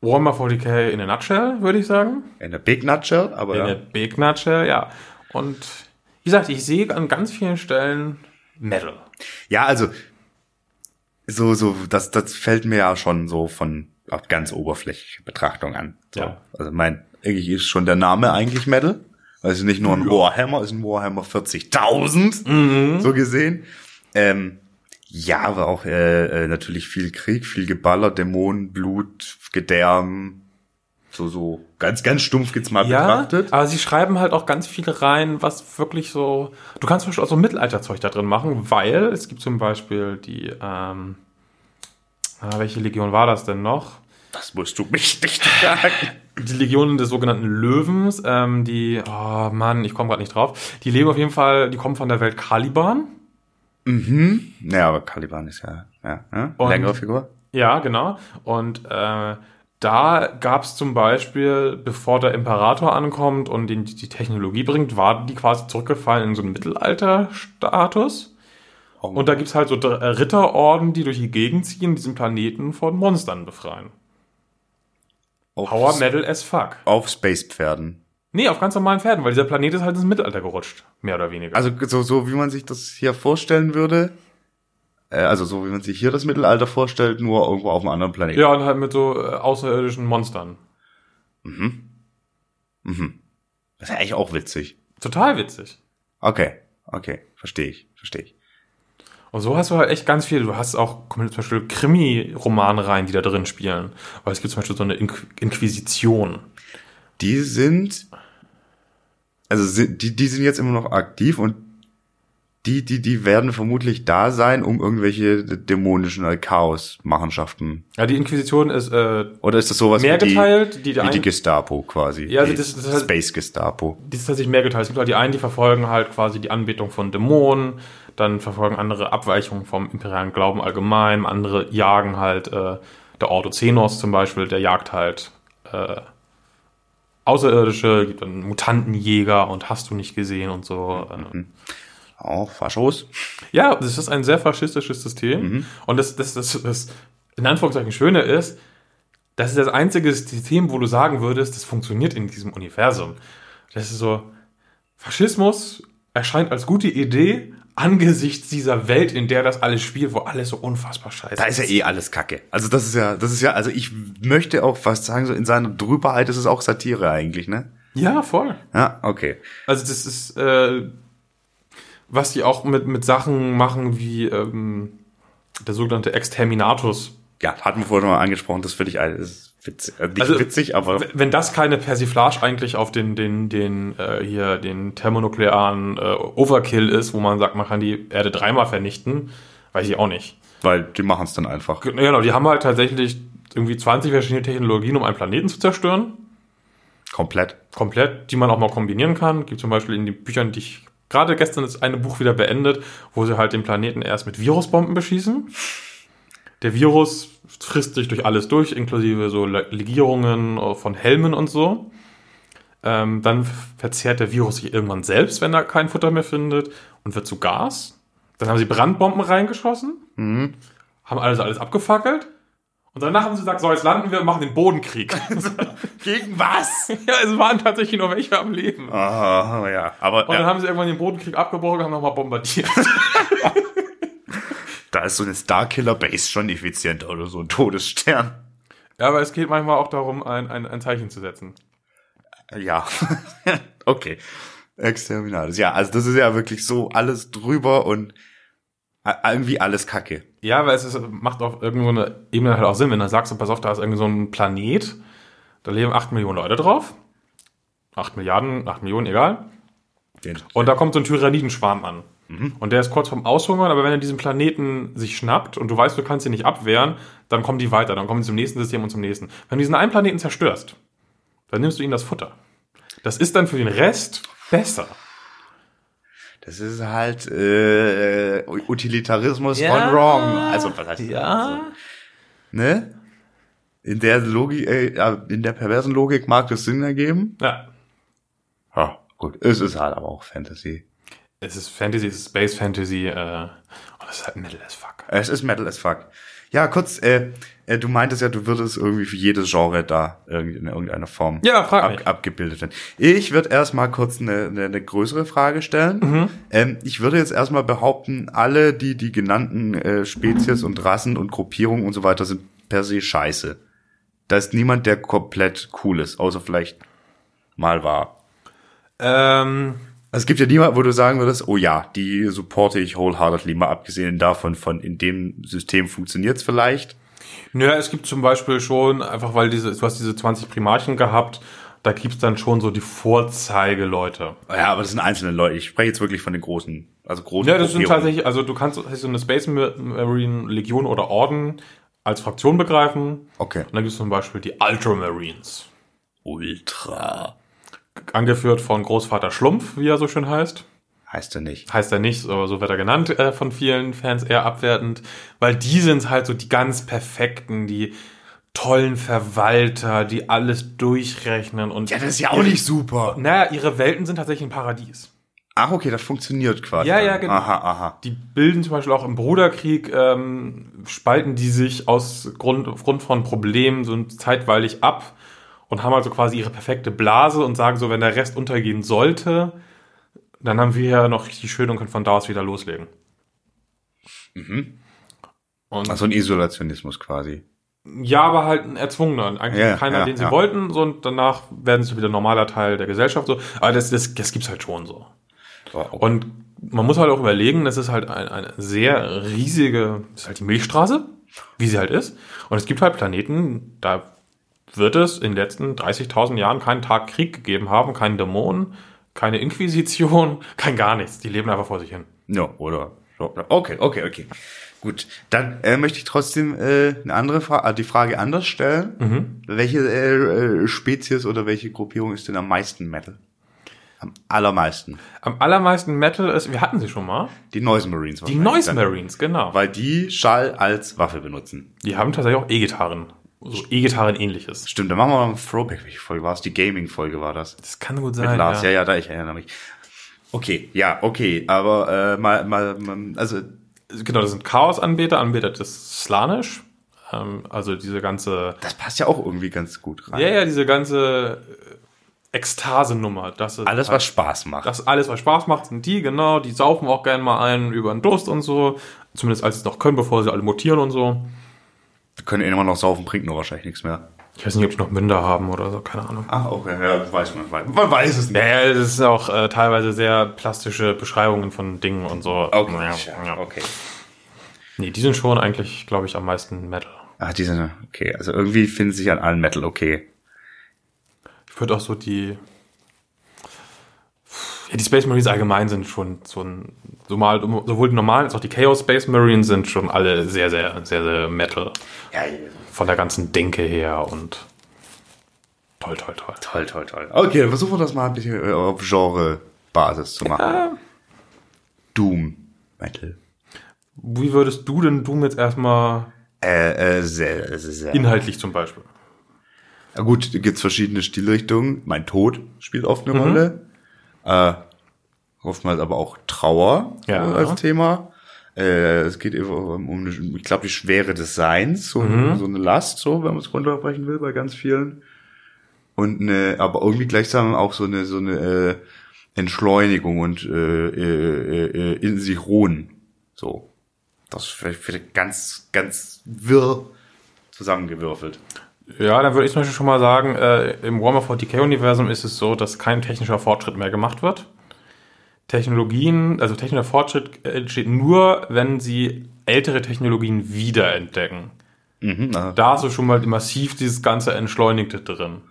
Speaker 3: Warhammer 40k in a nutshell, würde ich sagen.
Speaker 2: In der Big Nutshell, aber
Speaker 3: In
Speaker 2: ja.
Speaker 3: der Big Nutshell, ja. Und wie gesagt, ich sehe an ganz vielen Stellen Metal.
Speaker 2: Ja, also so, so, das, das fällt mir ja schon so von auf ganz oberflächliche Betrachtung an. So.
Speaker 3: Ja.
Speaker 2: Also mein, eigentlich ist schon der Name eigentlich Metal. Also es ist nicht nur ein Warhammer, es ist ein Warhammer 40.000,
Speaker 3: Mhm.
Speaker 2: so gesehen. Ähm, ja, aber auch äh, äh, natürlich viel Krieg, viel Geballer, Dämonen, Blut, Gedärm, so, so ganz, ganz stumpf jetzt mal
Speaker 3: Ja,
Speaker 2: betrachtet.
Speaker 3: aber sie schreiben halt auch ganz viel rein, was wirklich so. Du kannst zum Beispiel auch so Mittelalterzeug da drin machen, weil es gibt zum Beispiel die, ähm, ah, welche Legion war das denn noch?
Speaker 2: Das musst du mich nicht fragen. [LAUGHS]
Speaker 3: Die Legionen des sogenannten Löwens, ähm, die, oh Mann, ich komme gerade nicht drauf. Die leben auf jeden Fall, die kommen von der Welt Caliban.
Speaker 2: Ja, aber Caliban ist ja, ja, ja
Speaker 3: Und-
Speaker 2: längere Figur.
Speaker 3: Ja, genau. Und äh, da gab es zum Beispiel, bevor der Imperator ankommt und den, die Technologie bringt, war die quasi zurückgefallen in so einen Mittelalterstatus.
Speaker 2: Oh.
Speaker 3: Und da gibt's halt so äh, Ritterorden, die durch die Gegend ziehen, diesen Planeten von Monstern befreien.
Speaker 2: auf,
Speaker 3: Power Metal as fuck.
Speaker 2: auf Space-Pferden.
Speaker 3: Nee, auf ganz normalen Pferden, weil dieser Planet ist halt ins Mittelalter gerutscht. Mehr oder weniger.
Speaker 2: Also so, so wie man sich das hier vorstellen würde. Äh, also so wie man sich hier das Mittelalter vorstellt, nur irgendwo auf einem anderen Planeten.
Speaker 3: ja, und halt mit so äh, außerirdischen Monstern.
Speaker 2: Das ist ja eigentlich auch witzig.
Speaker 3: Total witzig.
Speaker 2: Okay, okay, verstehe ich, verstehe ich.
Speaker 3: Und so hast du halt echt ganz viel. Du hast auch kommen zum Beispiel Krimi-Romane rein, die da drin spielen. Weil es gibt zum Beispiel so eine Inqu Inquisition.
Speaker 2: Die sind, also sind, die, die sind jetzt immer noch aktiv und die, die, die werden vermutlich da sein, um irgendwelche dämonischen äh, Chaos-Machenschaften.
Speaker 3: Ja, die Inquisition ist äh,
Speaker 2: Oder ist das sowas
Speaker 3: mehr
Speaker 2: wie die,
Speaker 3: geteilt. Die, die,
Speaker 2: wie die Gestapo quasi?
Speaker 3: Ja, also
Speaker 2: die
Speaker 3: das- das ist halt-
Speaker 2: Space Gestapo.
Speaker 3: die ist tatsächlich mehr geteilt. Es gibt halt die einen, die verfolgen halt quasi die Anbetung von Dämonen. Dann verfolgen andere Abweichungen vom imperialen Glauben allgemein. Andere jagen halt, äh, der Ordo Xenos zum Beispiel, der jagt halt äh, Außerirdische, gibt dann Mutantenjäger und hast du nicht gesehen und so. Äh,
Speaker 2: Oh, Faschos.
Speaker 3: Ja, das ist ein sehr faschistisches System. Und das, das, das, das in Anführungszeichen Schöne ist, das ist das einzige System, wo du sagen würdest, das funktioniert in diesem Universum. Das ist so, Faschismus erscheint als gute Idee angesichts dieser Welt, in der das alles spielt, wo alles so unfassbar scheiße
Speaker 2: Da ist ja eh alles Kacke. Also das ist ja, das ist ja, also ich möchte auch fast sagen, so in seiner Drüberheit ist es auch Satire eigentlich, ne?
Speaker 3: Ja, voll.
Speaker 2: Ja, okay.
Speaker 3: Also das ist, äh, was die auch mit, mit Sachen machen wie ähm, der sogenannte Exterminatus.
Speaker 2: Ja, hatten wir vorhin mal angesprochen, das finde ich alles witzig, äh, nicht
Speaker 3: Also,
Speaker 2: witzig, aber
Speaker 3: Wenn das keine Persiflage eigentlich auf den, den, den, äh, hier, den thermonuklearen äh, Overkill ist, wo man sagt, man kann die Erde dreimal vernichten, weiß ich auch nicht.
Speaker 2: weil die machen es dann einfach.
Speaker 3: Ge- Genau, die haben halt tatsächlich irgendwie 20 verschiedene Technologien, um einen Planeten zu zerstören.
Speaker 2: Komplett.
Speaker 3: Komplett, die man auch mal kombinieren kann. Gibt zum Beispiel in den Büchern, die ich gerade gestern ist eine Buch wieder beendet, wo sie halt den Planeten erst mit Virusbomben beschießen. Der Virus frisst sich durch alles durch, inklusive so Le- Legierungen äh, von Helmen und so. Ähm, dann verzehrt der Virus sich irgendwann selbst, wenn er kein Futter mehr findet und wird zu Gas. Dann haben sie Brandbomben reingeschossen, haben also alles abgefackelt. Und danach haben sie gesagt, so, jetzt landen wir und machen den Bodenkrieg. [LAUGHS]
Speaker 2: Gegen was? [LAUGHS]
Speaker 3: ja, es waren tatsächlich nur welche am Leben.
Speaker 2: Ah, ja. Aber
Speaker 3: Und dann
Speaker 2: ja,
Speaker 3: haben sie irgendwann den Bodenkrieg abgebrochen und haben nochmal bombardiert. [LAUGHS]
Speaker 2: da ist so eine Starkiller Base schon effizienter oder so ein Todesstern.
Speaker 3: ja, aber es geht manchmal auch darum, ein, ein, ein Zeichen zu setzen.
Speaker 2: Ja. [LAUGHS] okay. Exterminatus. Ja, also das ist ja wirklich so alles drüber und a- irgendwie alles Kacke.
Speaker 3: Ja, weil es ist, macht auf irgendwo eine Ebene halt auch Sinn, wenn du sagst, pass auf, da ist irgendwie so ein Planet, da leben 8 Millionen Leute drauf. 8 Milliarden, 8 Millionen, egal. Und da kommt so ein Tyrannidenschwarm an. Und der ist kurz vorm Aushungern, aber wenn er diesen Planeten sich schnappt und du weißt, du kannst ihn nicht abwehren, dann kommen die weiter, dann kommen sie zum nächsten System und zum nächsten. Wenn du diesen einen Planeten zerstörst, dann nimmst du ihnen das Futter. Das ist dann für den Rest besser.
Speaker 2: Das ist halt äh, Utilitarismus
Speaker 3: Ja.
Speaker 2: gone wrong. Also was heißt
Speaker 3: Ja.
Speaker 2: Also, ne? In der Logik, äh, in der perversen Logik mag das Sinn ergeben.
Speaker 3: Ja.
Speaker 2: Ja, gut. Es ist halt aber auch Fantasy.
Speaker 3: Es ist Fantasy, es ist Space Fantasy, äh, und es ist halt Metal as fuck.
Speaker 2: Es ist Metal as fuck. Ja, kurz, äh, äh, du meintest ja, du würdest irgendwie für jedes Genre da irgendwie in irgendeiner Form
Speaker 3: Ja,
Speaker 2: ab, abgebildet werden. Ich würde erstmal kurz eine, eine, eine größere Frage stellen.
Speaker 3: Mhm.
Speaker 2: Ähm, ich würde jetzt erstmal behaupten, alle die die genannten äh, Spezies und Rassen und Gruppierungen und so weiter sind per se scheiße. Da ist niemand, der komplett cool ist, außer vielleicht mal war.
Speaker 3: Ähm,
Speaker 2: Also es gibt ja niemand, wo du sagen würdest, oh ja, die supporte ich wholeheartedly, mal abgesehen davon, von in dem System funktioniert's vielleicht.
Speaker 3: Naja, es gibt zum Beispiel schon, einfach weil diese, du hast diese 20 Primarchen gehabt, da gibt's dann schon so die Vorzeigeleute.
Speaker 2: Ja, aber das sind einzelne Leute. Ich spreche jetzt wirklich von den großen, also großen.
Speaker 3: Ja, das sind tatsächlich, also du kannst so eine Space Marine Legion oder Orden als Fraktion begreifen.
Speaker 2: Okay.
Speaker 3: Und dann gibt's zum Beispiel die Ultramarines.
Speaker 2: Ultra.
Speaker 3: Angeführt von Großvater Schlumpf, wie er so schön heißt.
Speaker 2: Heißt er nicht.
Speaker 3: heißt er nicht, aber so wird er genannt äh, von vielen Fans eher abwertend, weil die sind halt so die ganz perfekten, die tollen Verwalter, die alles durchrechnen und
Speaker 2: Ja, das ist ja auch nicht super.
Speaker 3: naja, ihre Welten sind tatsächlich ein Paradies.
Speaker 2: Ach, okay, das funktioniert quasi.
Speaker 3: Ja, ja, genau.
Speaker 2: Aha, aha.
Speaker 3: Die bilden zum Beispiel auch im Bruderkrieg, ähm, spalten die sich aus Grund, aufgrund von Problemen so zeitweilig ab und haben also quasi ihre perfekte Blase und sagen so, wenn der Rest untergehen sollte, dann haben wir ja noch richtig schön und können von da aus wieder loslegen. Und
Speaker 2: Also ein Isolationismus quasi.
Speaker 3: Ja, aber halt ein erzwungener. Eigentlich
Speaker 2: Ja,
Speaker 3: keiner,
Speaker 2: ja,
Speaker 3: den sie
Speaker 2: ja.
Speaker 3: wollten, so, und danach werden sie wieder normaler Teil der Gesellschaft. So. Aber das, das, das gibt's halt schon so.
Speaker 2: So,
Speaker 3: Und man muss halt auch überlegen, das ist halt ein, eine sehr riesige, das ist halt die Milchstraße, wie sie halt ist. Und es gibt halt Planeten, da wird es in den letzten 30.000 Jahren keinen Tag Krieg gegeben haben, keinen Dämonen, keine Inquisition, [LAUGHS] kein gar nichts. Die leben einfach vor sich hin.
Speaker 2: Ja, oder. Okay, okay, okay. Gut, dann äh, möchte ich trotzdem äh, eine andere Frage, die Frage anders stellen.
Speaker 3: Mhm.
Speaker 2: Welche äh, äh, Spezies oder welche Gruppierung ist denn am meisten Metal? Am allermeisten.
Speaker 3: Am allermeisten Metal ist, wir hatten sie schon mal,
Speaker 2: Die Noise Marines.
Speaker 3: die Noise. Marines, genau.
Speaker 2: Weil die Schall als Waffe benutzen.
Speaker 3: Die haben tatsächlich auch E-Gitarren. So E-Gitarren ähnliches.
Speaker 2: Stimmt, dann machen wir mal ein Throwback. Welche Folge war es? Die Gaming-Folge war das.
Speaker 3: Das kann gut
Speaker 2: Mit
Speaker 3: sein.
Speaker 2: Lars. Ja.
Speaker 3: ja.
Speaker 2: ja, da, ich erinnere mich. Okay, ja, okay, aber äh, mal, mal, mal, also
Speaker 3: Genau, das sind Chaos-Anbeter, Anbeter des Slanisch. Ähm, also diese ganze,
Speaker 2: das passt ja auch irgendwie ganz gut rein.
Speaker 3: ja, ja, diese ganze äh, Ekstase-Nummer. Das ist
Speaker 2: Alles,
Speaker 3: halt-
Speaker 2: was Spaß macht.
Speaker 3: Das alles, was Spaß macht, sind die, genau. Die saufen auch gerne mal einen über den Durst und so. Zumindest als sie es noch können, bevor sie alle mutieren und so.
Speaker 2: Können eh immer noch saufen, bringt nur wahrscheinlich nichts mehr.
Speaker 3: Ich weiß nicht, ob die noch Münder haben oder so, keine Ahnung.
Speaker 2: Ah, okay, ja, weiß man, weiß, man weiß es nicht.
Speaker 3: Naja, das sind auch äh, teilweise sehr plastische Beschreibungen von Dingen und so.
Speaker 2: Okay,
Speaker 3: Ja,
Speaker 2: ja,
Speaker 3: ja.
Speaker 2: okay.
Speaker 3: Nee, die sind schon eigentlich, glaube ich, am meisten Metal.
Speaker 2: Ah, die sind, okay, also irgendwie finden sich an allen Metal okay.
Speaker 3: Ich würde auch so die. Ja, die Space Marines allgemein sind schon so ein. So mal, sowohl die normalen als auch die Chaos Space Marines sind schon alle sehr, sehr, sehr, sehr Metal.
Speaker 2: Ja,
Speaker 3: Von der ganzen Denke her und. Toll, toll, toll.
Speaker 2: toll, toll, toll. Okay, dann versuchen wir das mal ein bisschen äh, auf Genre-Basis zu machen. Doom Metal.
Speaker 3: Wie würdest du denn Doom jetzt erstmal
Speaker 2: Äh, äh, sehr, sehr, sehr.
Speaker 3: inhaltlich zum Beispiel?
Speaker 2: Ja gut, da gibt's verschiedene Stilrichtungen. Mein Tod spielt oft eine Rolle. Äh, oftmals aber auch Trauer
Speaker 3: Ja.
Speaker 2: als Thema. Äh, es geht eben um, um ich glaube, die Schwere des Seins, so, so eine Last, so, wenn man es runterbrechen will, bei ganz vielen. Und eine, aber irgendwie gleichsam auch so eine, so eine äh, Entschleunigung und äh, äh, äh, in sich ruhen. So. Das wird ganz, ganz wirr zusammengewürfelt.
Speaker 3: Ja, dann würde ich zum Beispiel schon mal sagen, äh, im Warhammer 40k-Universum ist es so, dass kein technischer Fortschritt mehr gemacht wird. Technologien, also technischer Fortschritt entsteht nur, wenn sie ältere Technologien wiederentdecken.
Speaker 2: Mhm,
Speaker 3: Da hast du schon mal massiv dieses ganze Entschleunigte drin.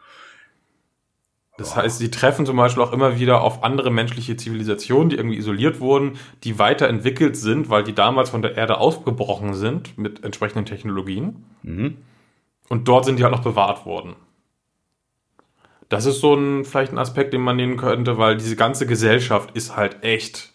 Speaker 3: Das heißt, sie treffen zum Beispiel auch immer wieder auf andere menschliche Zivilisationen, die irgendwie isoliert wurden, die weiterentwickelt sind, weil die damals von der Erde ausgebrochen sind mit entsprechenden Technologien. Und dort sind die halt noch bewahrt worden. Das ist so ein, vielleicht ein Aspekt, den man nehmen könnte, weil diese ganze Gesellschaft ist halt echt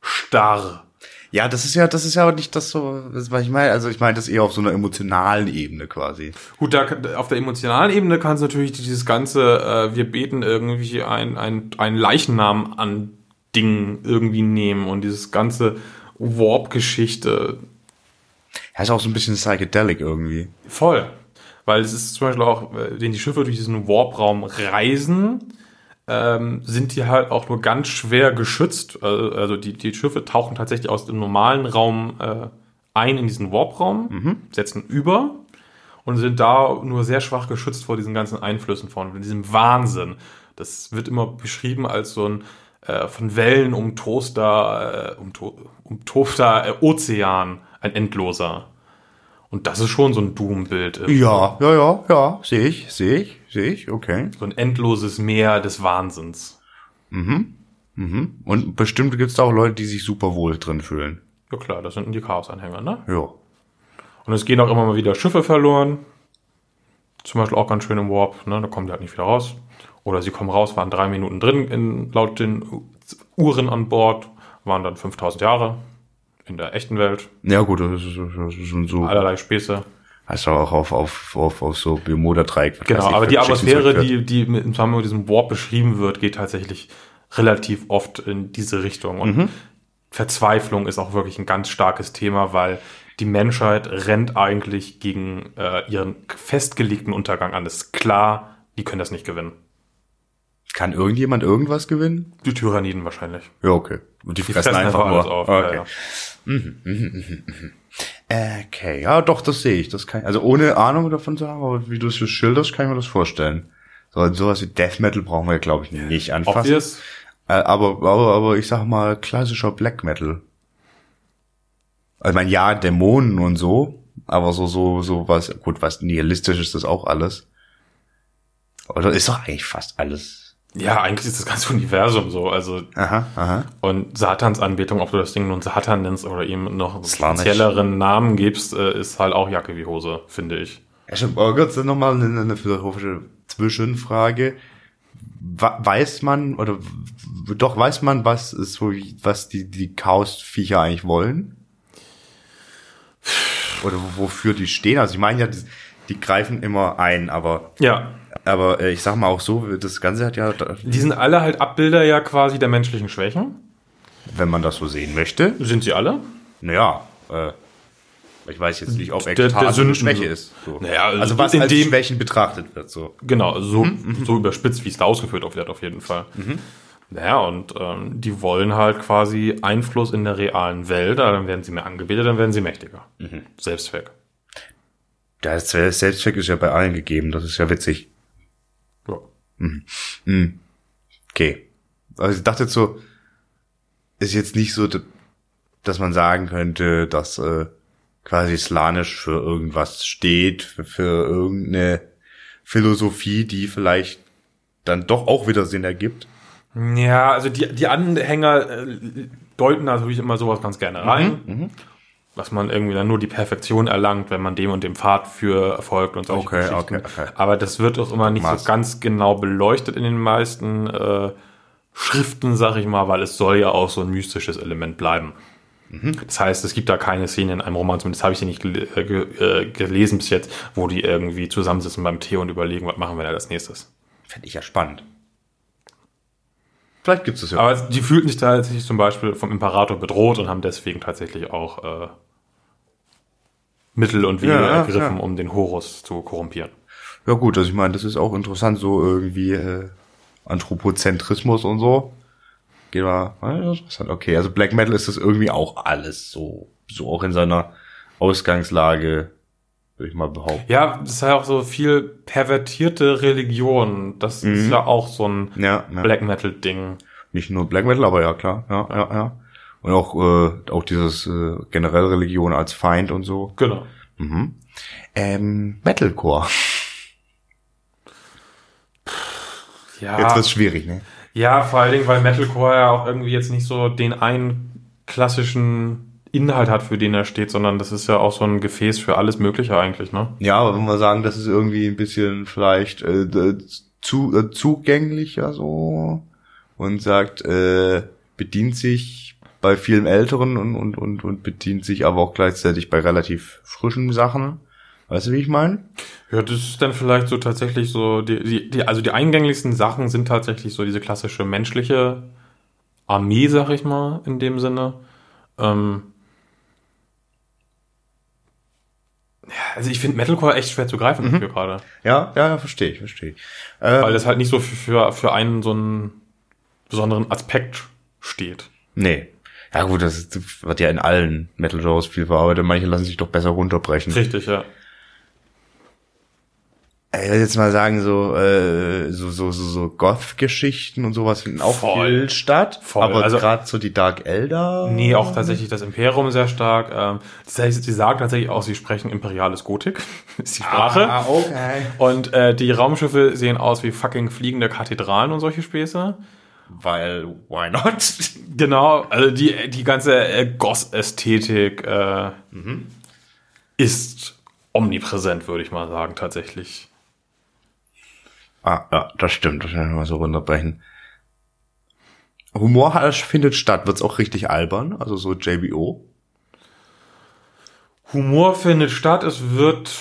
Speaker 3: starr.
Speaker 2: Ja, das ist ja, das ist ja aber nicht das so, was ich meine. Also ich meine das eher auf so einer emotionalen Ebene quasi.
Speaker 3: Gut, da, auf der emotionalen Ebene kannst du natürlich dieses ganze, äh, wir beten irgendwie ein, ein, ein Leichnam an Ding irgendwie nehmen und dieses ganze Warp-Geschichte
Speaker 2: Ja, ist auch so ein bisschen psychedelic irgendwie.
Speaker 3: voll. Weil es ist zum Beispiel auch, äh, wenn die Schiffe durch diesen Warp-Raum reisen, ähm, sind die halt auch nur ganz schwer geschützt. Äh, also die, die Schiffe tauchen tatsächlich aus dem normalen Raum äh, ein in diesen Warp-Raum, setzen über und sind da nur sehr schwach geschützt vor diesen ganzen Einflüssen von diesem Wahnsinn. Das wird immer beschrieben als so ein äh, von Wellen umtoster, äh, umto umtobter äh, Ozean, ein endloser. Und das ist schon so ein Doom-Bild.
Speaker 2: Ja, ja, ja, ja, sehe ich, sehe ich, sehe ich, okay.
Speaker 3: So ein endloses Meer des Wahnsinns.
Speaker 2: Und bestimmt gibt's da auch Leute, die sich super wohl drin fühlen.
Speaker 3: Ja klar, das sind die Chaos-Anhänger, ne?
Speaker 2: Ja.
Speaker 3: Und es gehen auch immer mal wieder Schiffe verloren. Zum Beispiel auch ganz schön im Warp, ne? Da kommen die halt nicht wieder raus. Oder sie kommen raus, waren drei Minuten drin, in, laut den Uhren an Bord, waren dann 5000 Jahre in der echten Welt.
Speaker 2: Ja gut, das ist, das ist schon so.
Speaker 3: Allerlei Späße.
Speaker 2: Hast du auch auf, auf, auf, auf so Bermuda-Dreieck.
Speaker 3: Genau,
Speaker 2: ich,
Speaker 3: aber die Atmosphäre, die, die mit, im Zusammenhang mit diesem Warp beschrieben wird, geht tatsächlich relativ oft in diese Richtung. Und Verzweiflung ist auch wirklich ein ganz starkes Thema, weil die Menschheit rennt eigentlich gegen äh, ihren festgelegten Untergang an. Es ist klar, die können das nicht gewinnen.
Speaker 2: Kann irgendjemand irgendwas gewinnen?
Speaker 3: Die Tyranniden wahrscheinlich.
Speaker 2: Ja, okay. Und die, fressen,
Speaker 3: fressen
Speaker 2: einfach,
Speaker 3: einfach
Speaker 2: nur.
Speaker 3: alles auf,
Speaker 2: Okay.
Speaker 3: ja,
Speaker 2: Okay, ja, doch, das sehe ich. Das kann, also ohne Ahnung davon zu haben, aber wie du es so schilderst, kann ich mir das vorstellen. So, sowas wie Death Metal brauchen wir, glaube ich, nicht anfassen.
Speaker 3: Obvious.
Speaker 2: Äh, aber, aber, aber ich sag mal, klassischer Black Metal. Also, ich meine, ja, Dämonen und so, aber so, so, so was, gut, was nihilistisch ist das auch alles. Oder ist doch eigentlich fast alles.
Speaker 3: Ja, eigentlich ist das ganze [LAUGHS] Universum so. Also
Speaker 2: Aha, aha.
Speaker 3: Und Satans Anbetung, ob du das Ding nun Satan nennst oder ihm noch einen
Speaker 2: Slanisch.
Speaker 3: spezielleren Namen gibst, äh, ist halt auch Jacke wie Hose, finde ich.
Speaker 2: Ja, stimmt. Oh Gott, dann nochmal eine, eine philosophische Zwischenfrage. Weiß man, oder doch weiß man, was ist so, was die, die Chaos-Viecher eigentlich wollen? Oder wo- wofür die stehen? Also ich meine ja, die, greifen immer ein, aber,
Speaker 3: Ja.
Speaker 2: aber äh, ich sag mal auch so, das Ganze hat ja,
Speaker 3: Die sind alle halt Abbilder ja quasi der menschlichen Schwächen.
Speaker 2: wenn man das so sehen möchte,
Speaker 3: Sind sie alle?
Speaker 2: naja, äh, ich weiß jetzt nicht, ob
Speaker 3: Der-
Speaker 2: eine Schwäche ist. So.
Speaker 3: Naja, also
Speaker 2: also was
Speaker 3: in
Speaker 2: als
Speaker 3: dem-
Speaker 2: Schwächen betrachtet wird, so.
Speaker 3: Genau, so, so überspitzt, wie es da ausgeführt wird, auf jeden Fall. Naja, und ähm, die wollen halt quasi Einfluss in der realen Welt, dann werden sie mehr angebetet, dann werden sie mächtiger. Selbstzweck.
Speaker 2: Der Selbstzweck ist ja bei allen gegeben, das ist ja witzig.
Speaker 3: Ja.
Speaker 2: Okay. Also ich dachte jetzt so, ist jetzt nicht so, dass man sagen könnte, dass äh, quasi Slanisch für irgendwas steht, für, für irgendeine Philosophie, die vielleicht dann doch auch wieder Sinn ergibt.
Speaker 3: Ja, also die, die Anhänger äh, deuten natürlich immer sowas ganz gerne rein. Was man irgendwie dann nur die Perfektion erlangt, wenn man dem und dem Pfad für folgt und solche
Speaker 2: Okay,
Speaker 3: Geschichten.
Speaker 2: okay, okay.
Speaker 3: Aber das wird auch immer nicht
Speaker 2: Maß.
Speaker 3: so ganz genau beleuchtet in den meisten äh, Schriften, sag ich mal, weil es soll ja auch so ein mystisches Element bleiben.
Speaker 2: Mhm.
Speaker 3: Das heißt, es gibt da keine Szene in einem Roman, zumindest habe ich sie nicht gel äh, äh, gelesen bis jetzt, wo die irgendwie zusammensitzen beim Tee und überlegen, was machen wir da als nächstes.
Speaker 2: Fände ich ja spannend. Vielleicht gibt es ja.
Speaker 3: Aber die fühlten sich tatsächlich zum Beispiel vom Imperator bedroht und haben deswegen tatsächlich auch äh, Mittel und Wege
Speaker 2: Ja,
Speaker 3: ergriffen,
Speaker 2: ja.
Speaker 3: um den Horus zu korrumpieren.
Speaker 2: Ja gut, also ich meine, das ist auch interessant, so irgendwie äh, Anthropozentrismus und so. Geht ist interessant. okay, also Black Metal ist das irgendwie auch alles so, so auch in seiner Ausgangslage, würde ich mal behaupten.
Speaker 3: Ja, das ist ja auch so viel pervertierte Religion. Das ist ja auch so ein
Speaker 2: Ja, ja.
Speaker 3: Black Metal-Ding.
Speaker 2: Nicht nur Black Metal, aber ja, klar. Ja, ja, ja. Und auch, äh, auch dieses äh, generell Religion als Feind und so.
Speaker 3: Genau.
Speaker 2: Mhm. Ähm, Metalcore.
Speaker 3: Ja,
Speaker 2: Jetzt wird's schwierig, ne?
Speaker 3: ja, vor allen Dingen, weil Metalcore ja auch irgendwie jetzt nicht so den einen klassischen Inhalt hat, für den er steht, sondern das ist ja auch so ein Gefäß für alles Mögliche eigentlich, ne?
Speaker 2: Ja, aber wenn wir sagen, das ist irgendwie ein bisschen vielleicht äh, zu, äh, zugänglicher so und sagt, äh, bedient sich bei vielen Älteren und, und, und, und bedient sich aber auch gleichzeitig bei relativ frischen Sachen. Weißt du, wie ich meine?
Speaker 3: Ja, das ist dann vielleicht so tatsächlich so, die, die, die, also die eingänglichsten Sachen sind tatsächlich so diese klassische menschliche Armee, sag ich mal, in dem Sinne. Ähm, ja, also ich finde Metalcore echt schwer zu greifen dafür gerade.
Speaker 2: Ja, ja, ja, verstehe ich, verstehe ich. Äh,
Speaker 3: Weil das halt nicht so für, für, für einen so einen besonderen Aspekt steht.
Speaker 2: nee. Ja gut, das, wird ja in allen Metal Genres viel verarbeitet. Manche lassen sich doch besser runterbrechen.
Speaker 3: Richtig, ja.
Speaker 2: Ich würde jetzt mal sagen, so, äh, so, so, so, so Goth-Geschichten und sowas finden auch
Speaker 3: Voll.
Speaker 2: viel statt.
Speaker 3: Voll.
Speaker 2: Aber
Speaker 3: Also-
Speaker 2: gerade so die Dark Elder.
Speaker 3: Nee, auch tatsächlich das Imperium sehr stark. Ähm, sie sagen tatsächlich auch, sie sprechen imperiales Gotik. [LAUGHS] ist die Sprache.
Speaker 2: Ah, okay.
Speaker 3: Und äh, die Raumschiffe sehen aus wie fucking fliegende Kathedralen und solche Späße.
Speaker 2: Weil, why not? [LAUGHS]
Speaker 3: Genau, also die, die ganze äh, Goss-Ästhetik äh, ist omnipräsent, würde ich mal sagen, tatsächlich.
Speaker 2: Ah, ja, das stimmt. Das kann ich mal so runterbrechen. Humor findet statt. Wird's auch richtig albern? Also so JBO?
Speaker 3: Humor findet statt, es wird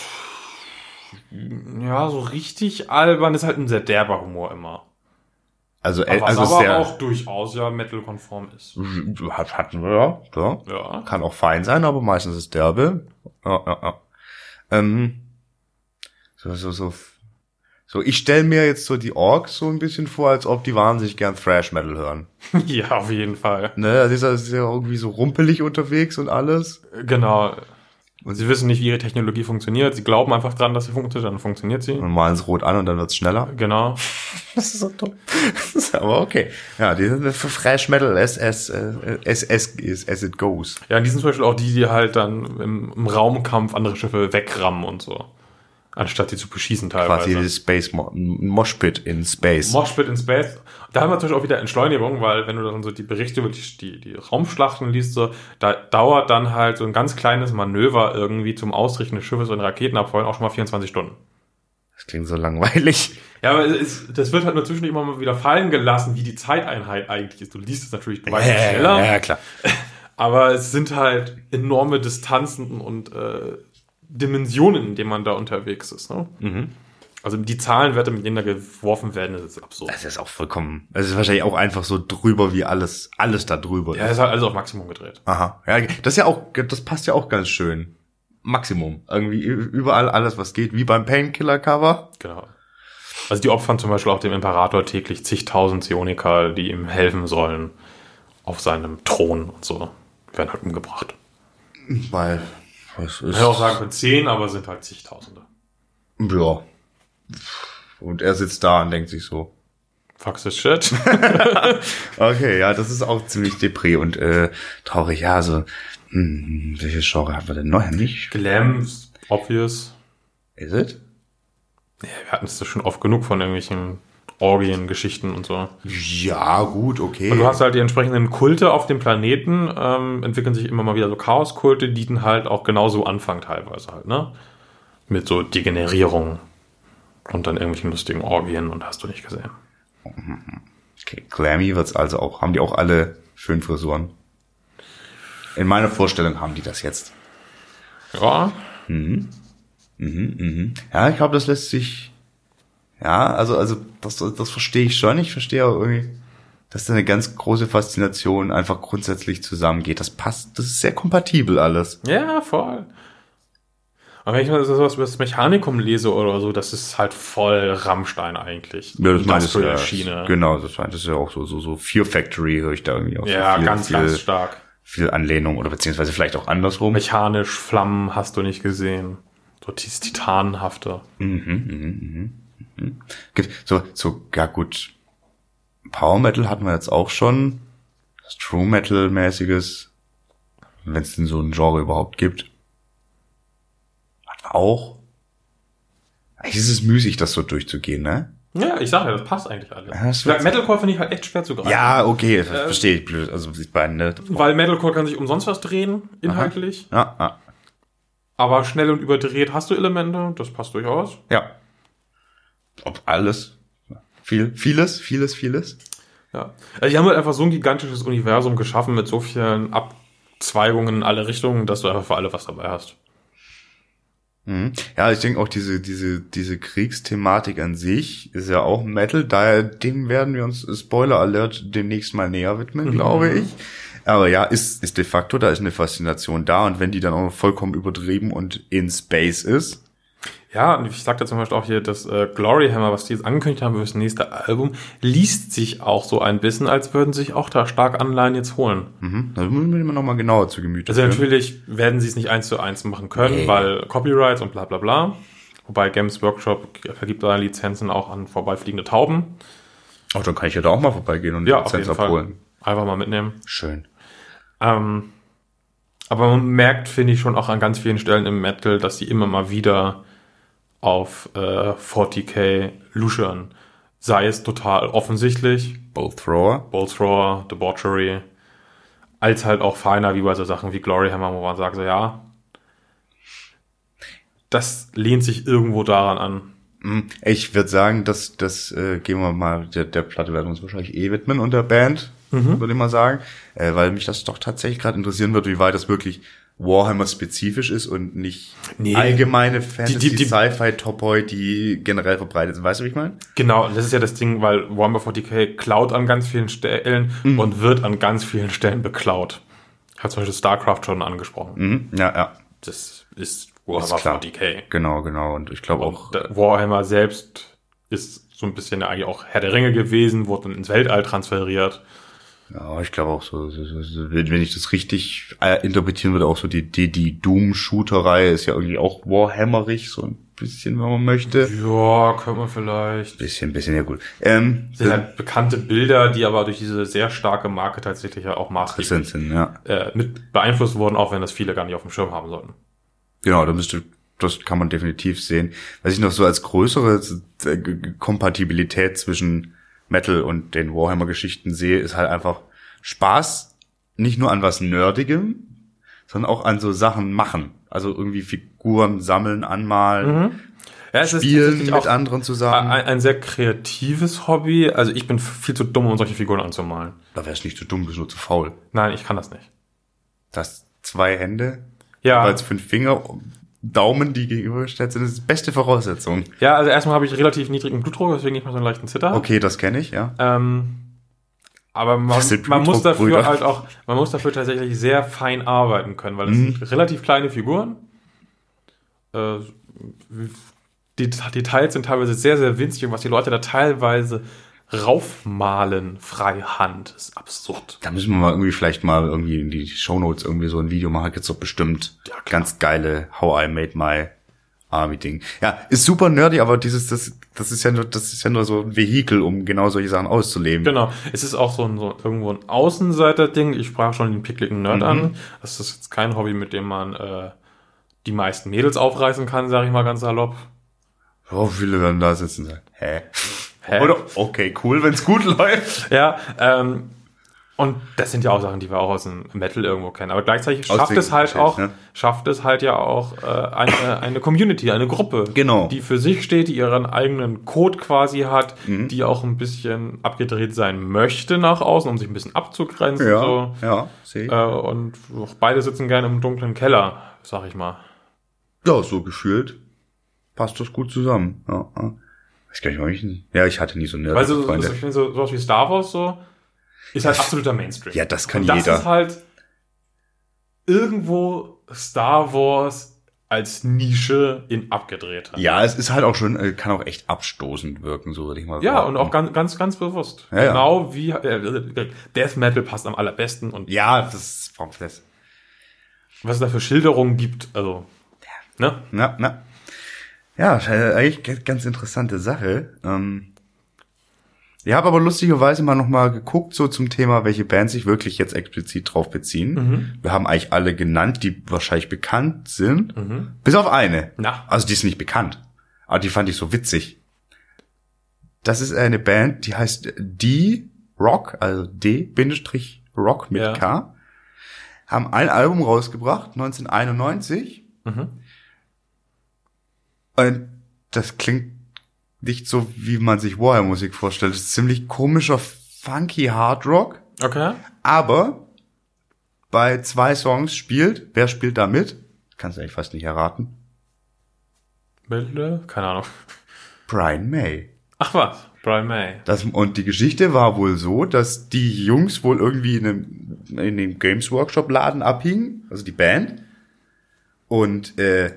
Speaker 3: ja so richtig albern, ist halt ein sehr derber Humor immer.
Speaker 2: Also,
Speaker 3: Was
Speaker 2: also
Speaker 3: aber
Speaker 2: sehr,
Speaker 3: auch durchaus ja metal-konform ist.
Speaker 2: hat, hatten wir ja, ja.
Speaker 3: Ja.
Speaker 2: Kann auch fein sein, aber meistens ist derbe. Ja, ja, ja. Ähm, so, so, so. So, ich stelle mir jetzt so die Orks so ein bisschen vor, als ob die wahnsinnig gern Thrash Metal hören. [LAUGHS]
Speaker 3: ja, auf jeden Fall.
Speaker 2: Ne, das ist ja- das ist ja irgendwie so rumpelig unterwegs und alles.
Speaker 3: Genau. Und sie wissen nicht, wie ihre Technologie funktioniert. Sie glauben einfach dran, dass sie funktioniert, dann funktioniert sie.
Speaker 2: Und malen es rot an und dann wird's schneller.
Speaker 3: Genau. [LAUGHS]
Speaker 2: Das ist so dumm. Das [LAUGHS] ist aber okay. Ja, die sind für Thrash Metal as, as, äh, as, as, as, as it goes.
Speaker 3: Ja, und die sind zum Beispiel auch die, die halt dann im, im Raumkampf andere Schiffe wegrammen und so. Anstatt sie zu beschießen teilweise.
Speaker 2: Quasi das Space Mo Moshpit in Space.
Speaker 3: Moshpit in Space. Da haben wir Beispiel auch wieder Entschleunigung, weil wenn du dann so die Berichte über die, die, die Raumschlachten liest, so, da dauert dann halt so ein ganz kleines Manöver irgendwie zum Ausrichten des Schiffes und Raketenabfeuern auch schon mal 24 Stunden.
Speaker 2: das klingt so langweilig.
Speaker 3: Ja, aber es, das wird halt nur zwischendurch immer mal wieder fallen gelassen, wie die Zeiteinheit eigentlich ist. Du liest es natürlich, du weißt es schneller,
Speaker 2: ja, klar. [LAUGHS]
Speaker 3: aber es sind halt enorme Distanzen und äh, Dimensionen, in denen man da unterwegs ist. Ne? Also die Zahlenwerte, mit denen da geworfen werden, das ist absurd.
Speaker 2: Das ist auch vollkommen, es ist wahrscheinlich auch einfach so drüber wie alles, alles da drüber
Speaker 3: Ja,
Speaker 2: ist.
Speaker 3: ist halt alles auf Maximum gedreht.
Speaker 2: Aha. Ja, das ist ja auch, das passt ja auch ganz schön. Maximum. Irgendwie überall alles, was geht, wie beim Painkiller-Cover.
Speaker 3: Genau. Also die opfern zum Beispiel auch dem Imperator täglich zigtausend Psioniker, die ihm helfen sollen auf seinem Thron und so. Werden halt umgebracht.
Speaker 2: Weil, was
Speaker 3: Ich
Speaker 2: ist,
Speaker 3: hätte auch sagen können zehn, aber sind halt zigtausende.
Speaker 2: ja. Und er sitzt da und denkt sich so,
Speaker 3: Fuck this shit. [LAUGHS]
Speaker 2: okay, ja, das ist auch ziemlich depri und äh, traurig. Ja, also, hm, welches Genre haben wir denn noch nicht?
Speaker 3: Glam, obvious.
Speaker 2: Is it?
Speaker 3: Ja, wir hatten es doch schon oft genug von irgendwelchen Orgien, Geschichten und so.
Speaker 2: Ja, gut, okay.
Speaker 3: Und du hast halt die entsprechenden Kulte auf dem Planeten, ähm, entwickeln sich immer mal wieder so Chaoskulte, die dann halt auch genauso anfangen teilweise halt, ne? Mit so Degenerierung und dann irgendwelchen lustigen Orgien und hast du nicht gesehen.
Speaker 2: Okay, Glammy wird's also auch. Haben die auch alle schön Frisuren? In meiner Vorstellung haben die das jetzt.
Speaker 3: Ja,
Speaker 2: Ja, ich glaube, das lässt sich. Ja, also, also, das, das verstehe ich schon. Ich verstehe auch irgendwie, dass da eine ganz große Faszination einfach grundsätzlich zusammengeht. Das passt, das ist sehr kompatibel alles.
Speaker 3: ja, voll. Aber wenn ich mal sowas über das Mechanikum lese oder so, das ist halt voll Rammstein eigentlich. Industrial
Speaker 2: ja,
Speaker 3: Schiene.
Speaker 2: Genau, das meint das ist ja auch so, so, so Fear Factory höre ich da irgendwie auch.
Speaker 3: Ja,
Speaker 2: so viel,
Speaker 3: ganz,
Speaker 2: viel,
Speaker 3: ganz stark.
Speaker 2: viel Anlehnung oder beziehungsweise vielleicht auch andersrum.
Speaker 3: Mechanisch, Flammen hast du nicht gesehen. So dieses Titanenhafte.
Speaker 2: Gibt so, so, ja gut. Power Metal hatten wir jetzt auch schon. Das True Metal mäßiges, wenn es denn so ein Genre überhaupt gibt. Hatten wir auch. Eigentlich ist es müßig, das so durchzugehen, ne?
Speaker 3: Ja, ich sage ja, das passt eigentlich alles.
Speaker 2: Ja, das
Speaker 3: Metalcore finde ich halt echt schwer zu greifen.
Speaker 2: Ja, okay, verstehe ich blöd. Also die beiden, ne?
Speaker 3: Weil Metalcore kann sich umsonst was drehen, inhaltlich.
Speaker 2: Ja, ja.
Speaker 3: Aber schnell und überdreht hast du Elemente, das passt durchaus.
Speaker 2: ja. Ob alles. Viel, vieles, vieles, vieles.
Speaker 3: Ja. Also die haben halt einfach so ein gigantisches Universum geschaffen mit so vielen Abzweigungen in alle Richtungen, dass du einfach für alle was dabei hast.
Speaker 2: Mhm. Ja, ich denke auch diese, diese, diese Kriegsthematik an sich ist ja auch Metal, daher dem werden wir uns Spoiler Alert demnächst mal näher widmen, glaube ich. Aber ja, ist, ist de facto, da ist eine Faszination da und wenn die dann auch noch vollkommen übertrieben und in Space ist,
Speaker 3: Ja, und ich sagte zum Beispiel auch hier, das äh, Glory Hammer, was die jetzt angekündigt haben für das nächste Album, liest sich auch so ein bisschen, als würden sich auch da stark Anleihen jetzt holen.
Speaker 2: mhm, da müssen wir noch mal genauer zu Gemüte
Speaker 3: Also
Speaker 2: führen.
Speaker 3: natürlich werden sie es nicht eins zu eins machen können,
Speaker 2: Nee.
Speaker 3: weil Copyrights und bla bla bla. Wobei Games Workshop vergibt da Lizenzen auch an vorbeifliegende Tauben.
Speaker 2: Auch dann kann ich ja da auch mal vorbeigehen und
Speaker 3: Ja,
Speaker 2: Lizenz
Speaker 3: jeden Fall.
Speaker 2: abholen.
Speaker 3: Einfach mal mitnehmen.
Speaker 2: Schön.
Speaker 3: Ähm, aber man merkt, finde ich, schon auch an ganz vielen Stellen im Metal, dass sie immer mal wieder auf äh, 40k luschern. Sei es total offensichtlich,
Speaker 2: Bolt Thrower.
Speaker 3: Bolt Thrower, Debauchery, als halt auch feiner, wie bei so Sachen wie Glory Hammer, wo man sagt, so ja, das lehnt sich irgendwo daran an.
Speaker 2: Hm, Ich würde sagen, dass das äh, gehen wir mal der, der Platte werden wir uns wahrscheinlich eh widmen und der Band, würde ich mal sagen, äh, weil mich das doch tatsächlich gerade interessieren wird, wie weit das wirklich Warhammer spezifisch ist und nicht
Speaker 3: Nee.
Speaker 2: allgemeine Fantasy, Sci-Fi Topoi, die generell verbreitet sind. Weißt du, wie ich meine?
Speaker 3: Genau, das ist ja das Ding, weil Warhammer 40k klaut an ganz vielen Stellen und wird an ganz vielen Stellen beklaut. Ich habe zum Beispiel StarCraft schon angesprochen.
Speaker 2: Mhm. Ja, ja,
Speaker 3: Das ist Warhammer
Speaker 2: ist klar.
Speaker 3: 40k.
Speaker 2: Genau, genau. Und ich glaube auch,
Speaker 3: der Warhammer selbst ist so ein bisschen eigentlich auch Herr der Ringe gewesen, wurde dann ins Weltall transferiert.
Speaker 2: Ja, ich glaube auch so, wenn ich das richtig äh, interpretieren würde, auch so die, die, die Doom-Shooter-Reihe ist ja irgendwie auch Warhammerig, so ein bisschen, wenn man möchte.
Speaker 3: Ja, könnte man vielleicht.
Speaker 2: Bisschen, bisschen, ja gut. Ähm,
Speaker 3: Das sind halt bekannte Bilder, die aber durch diese sehr starke Marke tatsächlich ja auch maßgeblich
Speaker 2: sind, ja.
Speaker 3: äh, mit beeinflusst wurden, auch wenn das viele gar nicht auf dem Schirm haben sollten.
Speaker 2: Genau, da müsste, das kann man definitiv sehen. Was ich noch so als größere äh, Kompatibilität zwischen Metal und den Warhammer-Geschichten sehe, ist halt einfach Spaß, nicht nur an was Nerdigem, sondern auch an so Sachen machen. Also irgendwie Figuren sammeln, anmalen,
Speaker 3: Ja, es ist
Speaker 2: spielen mit anderen zusammen.
Speaker 3: ein, ein sehr kreatives Hobby. Also ich bin viel zu dumm, um solche Figuren anzumalen.
Speaker 2: da wär's nicht zu dumm, bist nur zu faul.
Speaker 3: Nein, ich kann das nicht.
Speaker 2: Das zwei Hände,
Speaker 3: Ja,
Speaker 2: als fünf Finger, Daumen, die gegenübergestellt sind, das ist die beste Voraussetzung.
Speaker 3: ja also erstmal habe ich relativ niedrigen Blutdruck, deswegen ich mal so einen leichten Zitter.
Speaker 2: Okay, das kenne ich, ja.
Speaker 3: Ähm, aber man, man muss dafür
Speaker 2: Blutdruckbrüder.
Speaker 3: halt auch, man muss dafür tatsächlich sehr fein arbeiten können, weil das
Speaker 2: Mhm.
Speaker 3: sind relativ kleine Figuren. Äh, die Details sind teilweise sehr, sehr winzig und was die Leute da teilweise raufmalen freihand ist absurd.
Speaker 2: Da müssen wir mal irgendwie vielleicht mal irgendwie in die Shownotes irgendwie so ein Video machen. Gibt's doch bestimmt
Speaker 3: Ja,
Speaker 2: ganz geile How I Made My Army Ding. Ja, ist super nerdy, aber dieses, das, das ist ja nur, das ist ja nur so ein Vehikel, um genau solche Sachen auszuleben.
Speaker 3: Genau. Es ist auch so, ein, so irgendwo ein Außenseiter-Ding. Ich sprach schon den pickligen Nerd
Speaker 2: Mhm.
Speaker 3: an. Das ist jetzt kein Hobby, mit dem man äh, die meisten Mädels aufreißen kann, sage ich mal ganz salopp.
Speaker 2: Oh, viele werden da sitzen und sagen, hä?
Speaker 3: Hä?
Speaker 2: Oder, okay, cool, wenn's gut [LAUGHS] läuft.
Speaker 3: Ja, ähm, und das sind ja auch Sachen, die wir auch aus dem Metal irgendwo kennen. Aber gleichzeitig schafft
Speaker 2: den
Speaker 3: es halt auch,
Speaker 2: ne?
Speaker 3: schafft es halt ja auch äh, eine, eine Community, eine Gruppe,
Speaker 2: Genau.
Speaker 3: die für sich steht, die ihren eigenen Code quasi hat,
Speaker 2: Mhm.
Speaker 3: die auch ein bisschen abgedreht sein möchte nach außen, um sich ein bisschen abzugrenzen.
Speaker 2: Ja,
Speaker 3: So.
Speaker 2: ja, sehe ich.
Speaker 3: Äh, und auch beide sitzen gerne im dunklen Keller, sag ich mal.
Speaker 2: Ja, so gefühlt passt das gut zusammen. Ja, ja. Weiß gar nicht, warum ich. Ja, ich hatte nie so nerdige
Speaker 3: Weil so,
Speaker 2: Freunde.
Speaker 3: so, ich finde so sowas wie Star Wars so, ist halt absoluter Mainstream.
Speaker 2: Ja, das kann
Speaker 3: Und das
Speaker 2: jeder.
Speaker 3: ist halt irgendwo Star Wars als Nische in abgedrehter.
Speaker 2: Ja, es ist halt auch schon, äh, kann auch echt abstoßend wirken, so würde ich mal
Speaker 3: Ja,
Speaker 2: sagen.
Speaker 3: und auch ganz, ganz, ganz bewusst.
Speaker 2: Ja, ja.
Speaker 3: genau wie äh, Death Metal passt am allerbesten und
Speaker 2: Ja, das ist das.
Speaker 3: was es da für Schilderungen gibt, also ne?
Speaker 2: Na, na. Ja, äh, eigentlich ganz interessante Sache. Ähm, Ich habe aber lustigerweise mal nochmal geguckt, so zum Thema, welche Bands sich wirklich jetzt explizit drauf beziehen.
Speaker 3: Mhm.
Speaker 2: Wir haben eigentlich alle genannt, die wahrscheinlich bekannt sind. Bis auf eine.
Speaker 3: Na.
Speaker 2: Also die ist nicht bekannt. Aber die fand ich so witzig. Das ist eine Band, die heißt D-Rock, also D-Rock mit
Speaker 3: Ja.
Speaker 2: K. Haben ein Album rausgebracht, 1991.
Speaker 3: Mhm.
Speaker 2: Und das klingt nicht so, wie man sich Warrior-Musik vorstellt. Das ist ziemlich komischer, funky Hard Rock.
Speaker 3: Okay.
Speaker 2: Aber bei zwei Songs spielt, wer spielt da mit? Kannst du eigentlich fast nicht erraten.
Speaker 3: Bilde? Keine Ahnung.
Speaker 2: Brian May.
Speaker 3: Ach was, Brian May.
Speaker 2: Das, und die Geschichte war wohl so, dass die Jungs wohl irgendwie in einem, in dem Games Workshop Laden abhingen, also die Band. Und äh,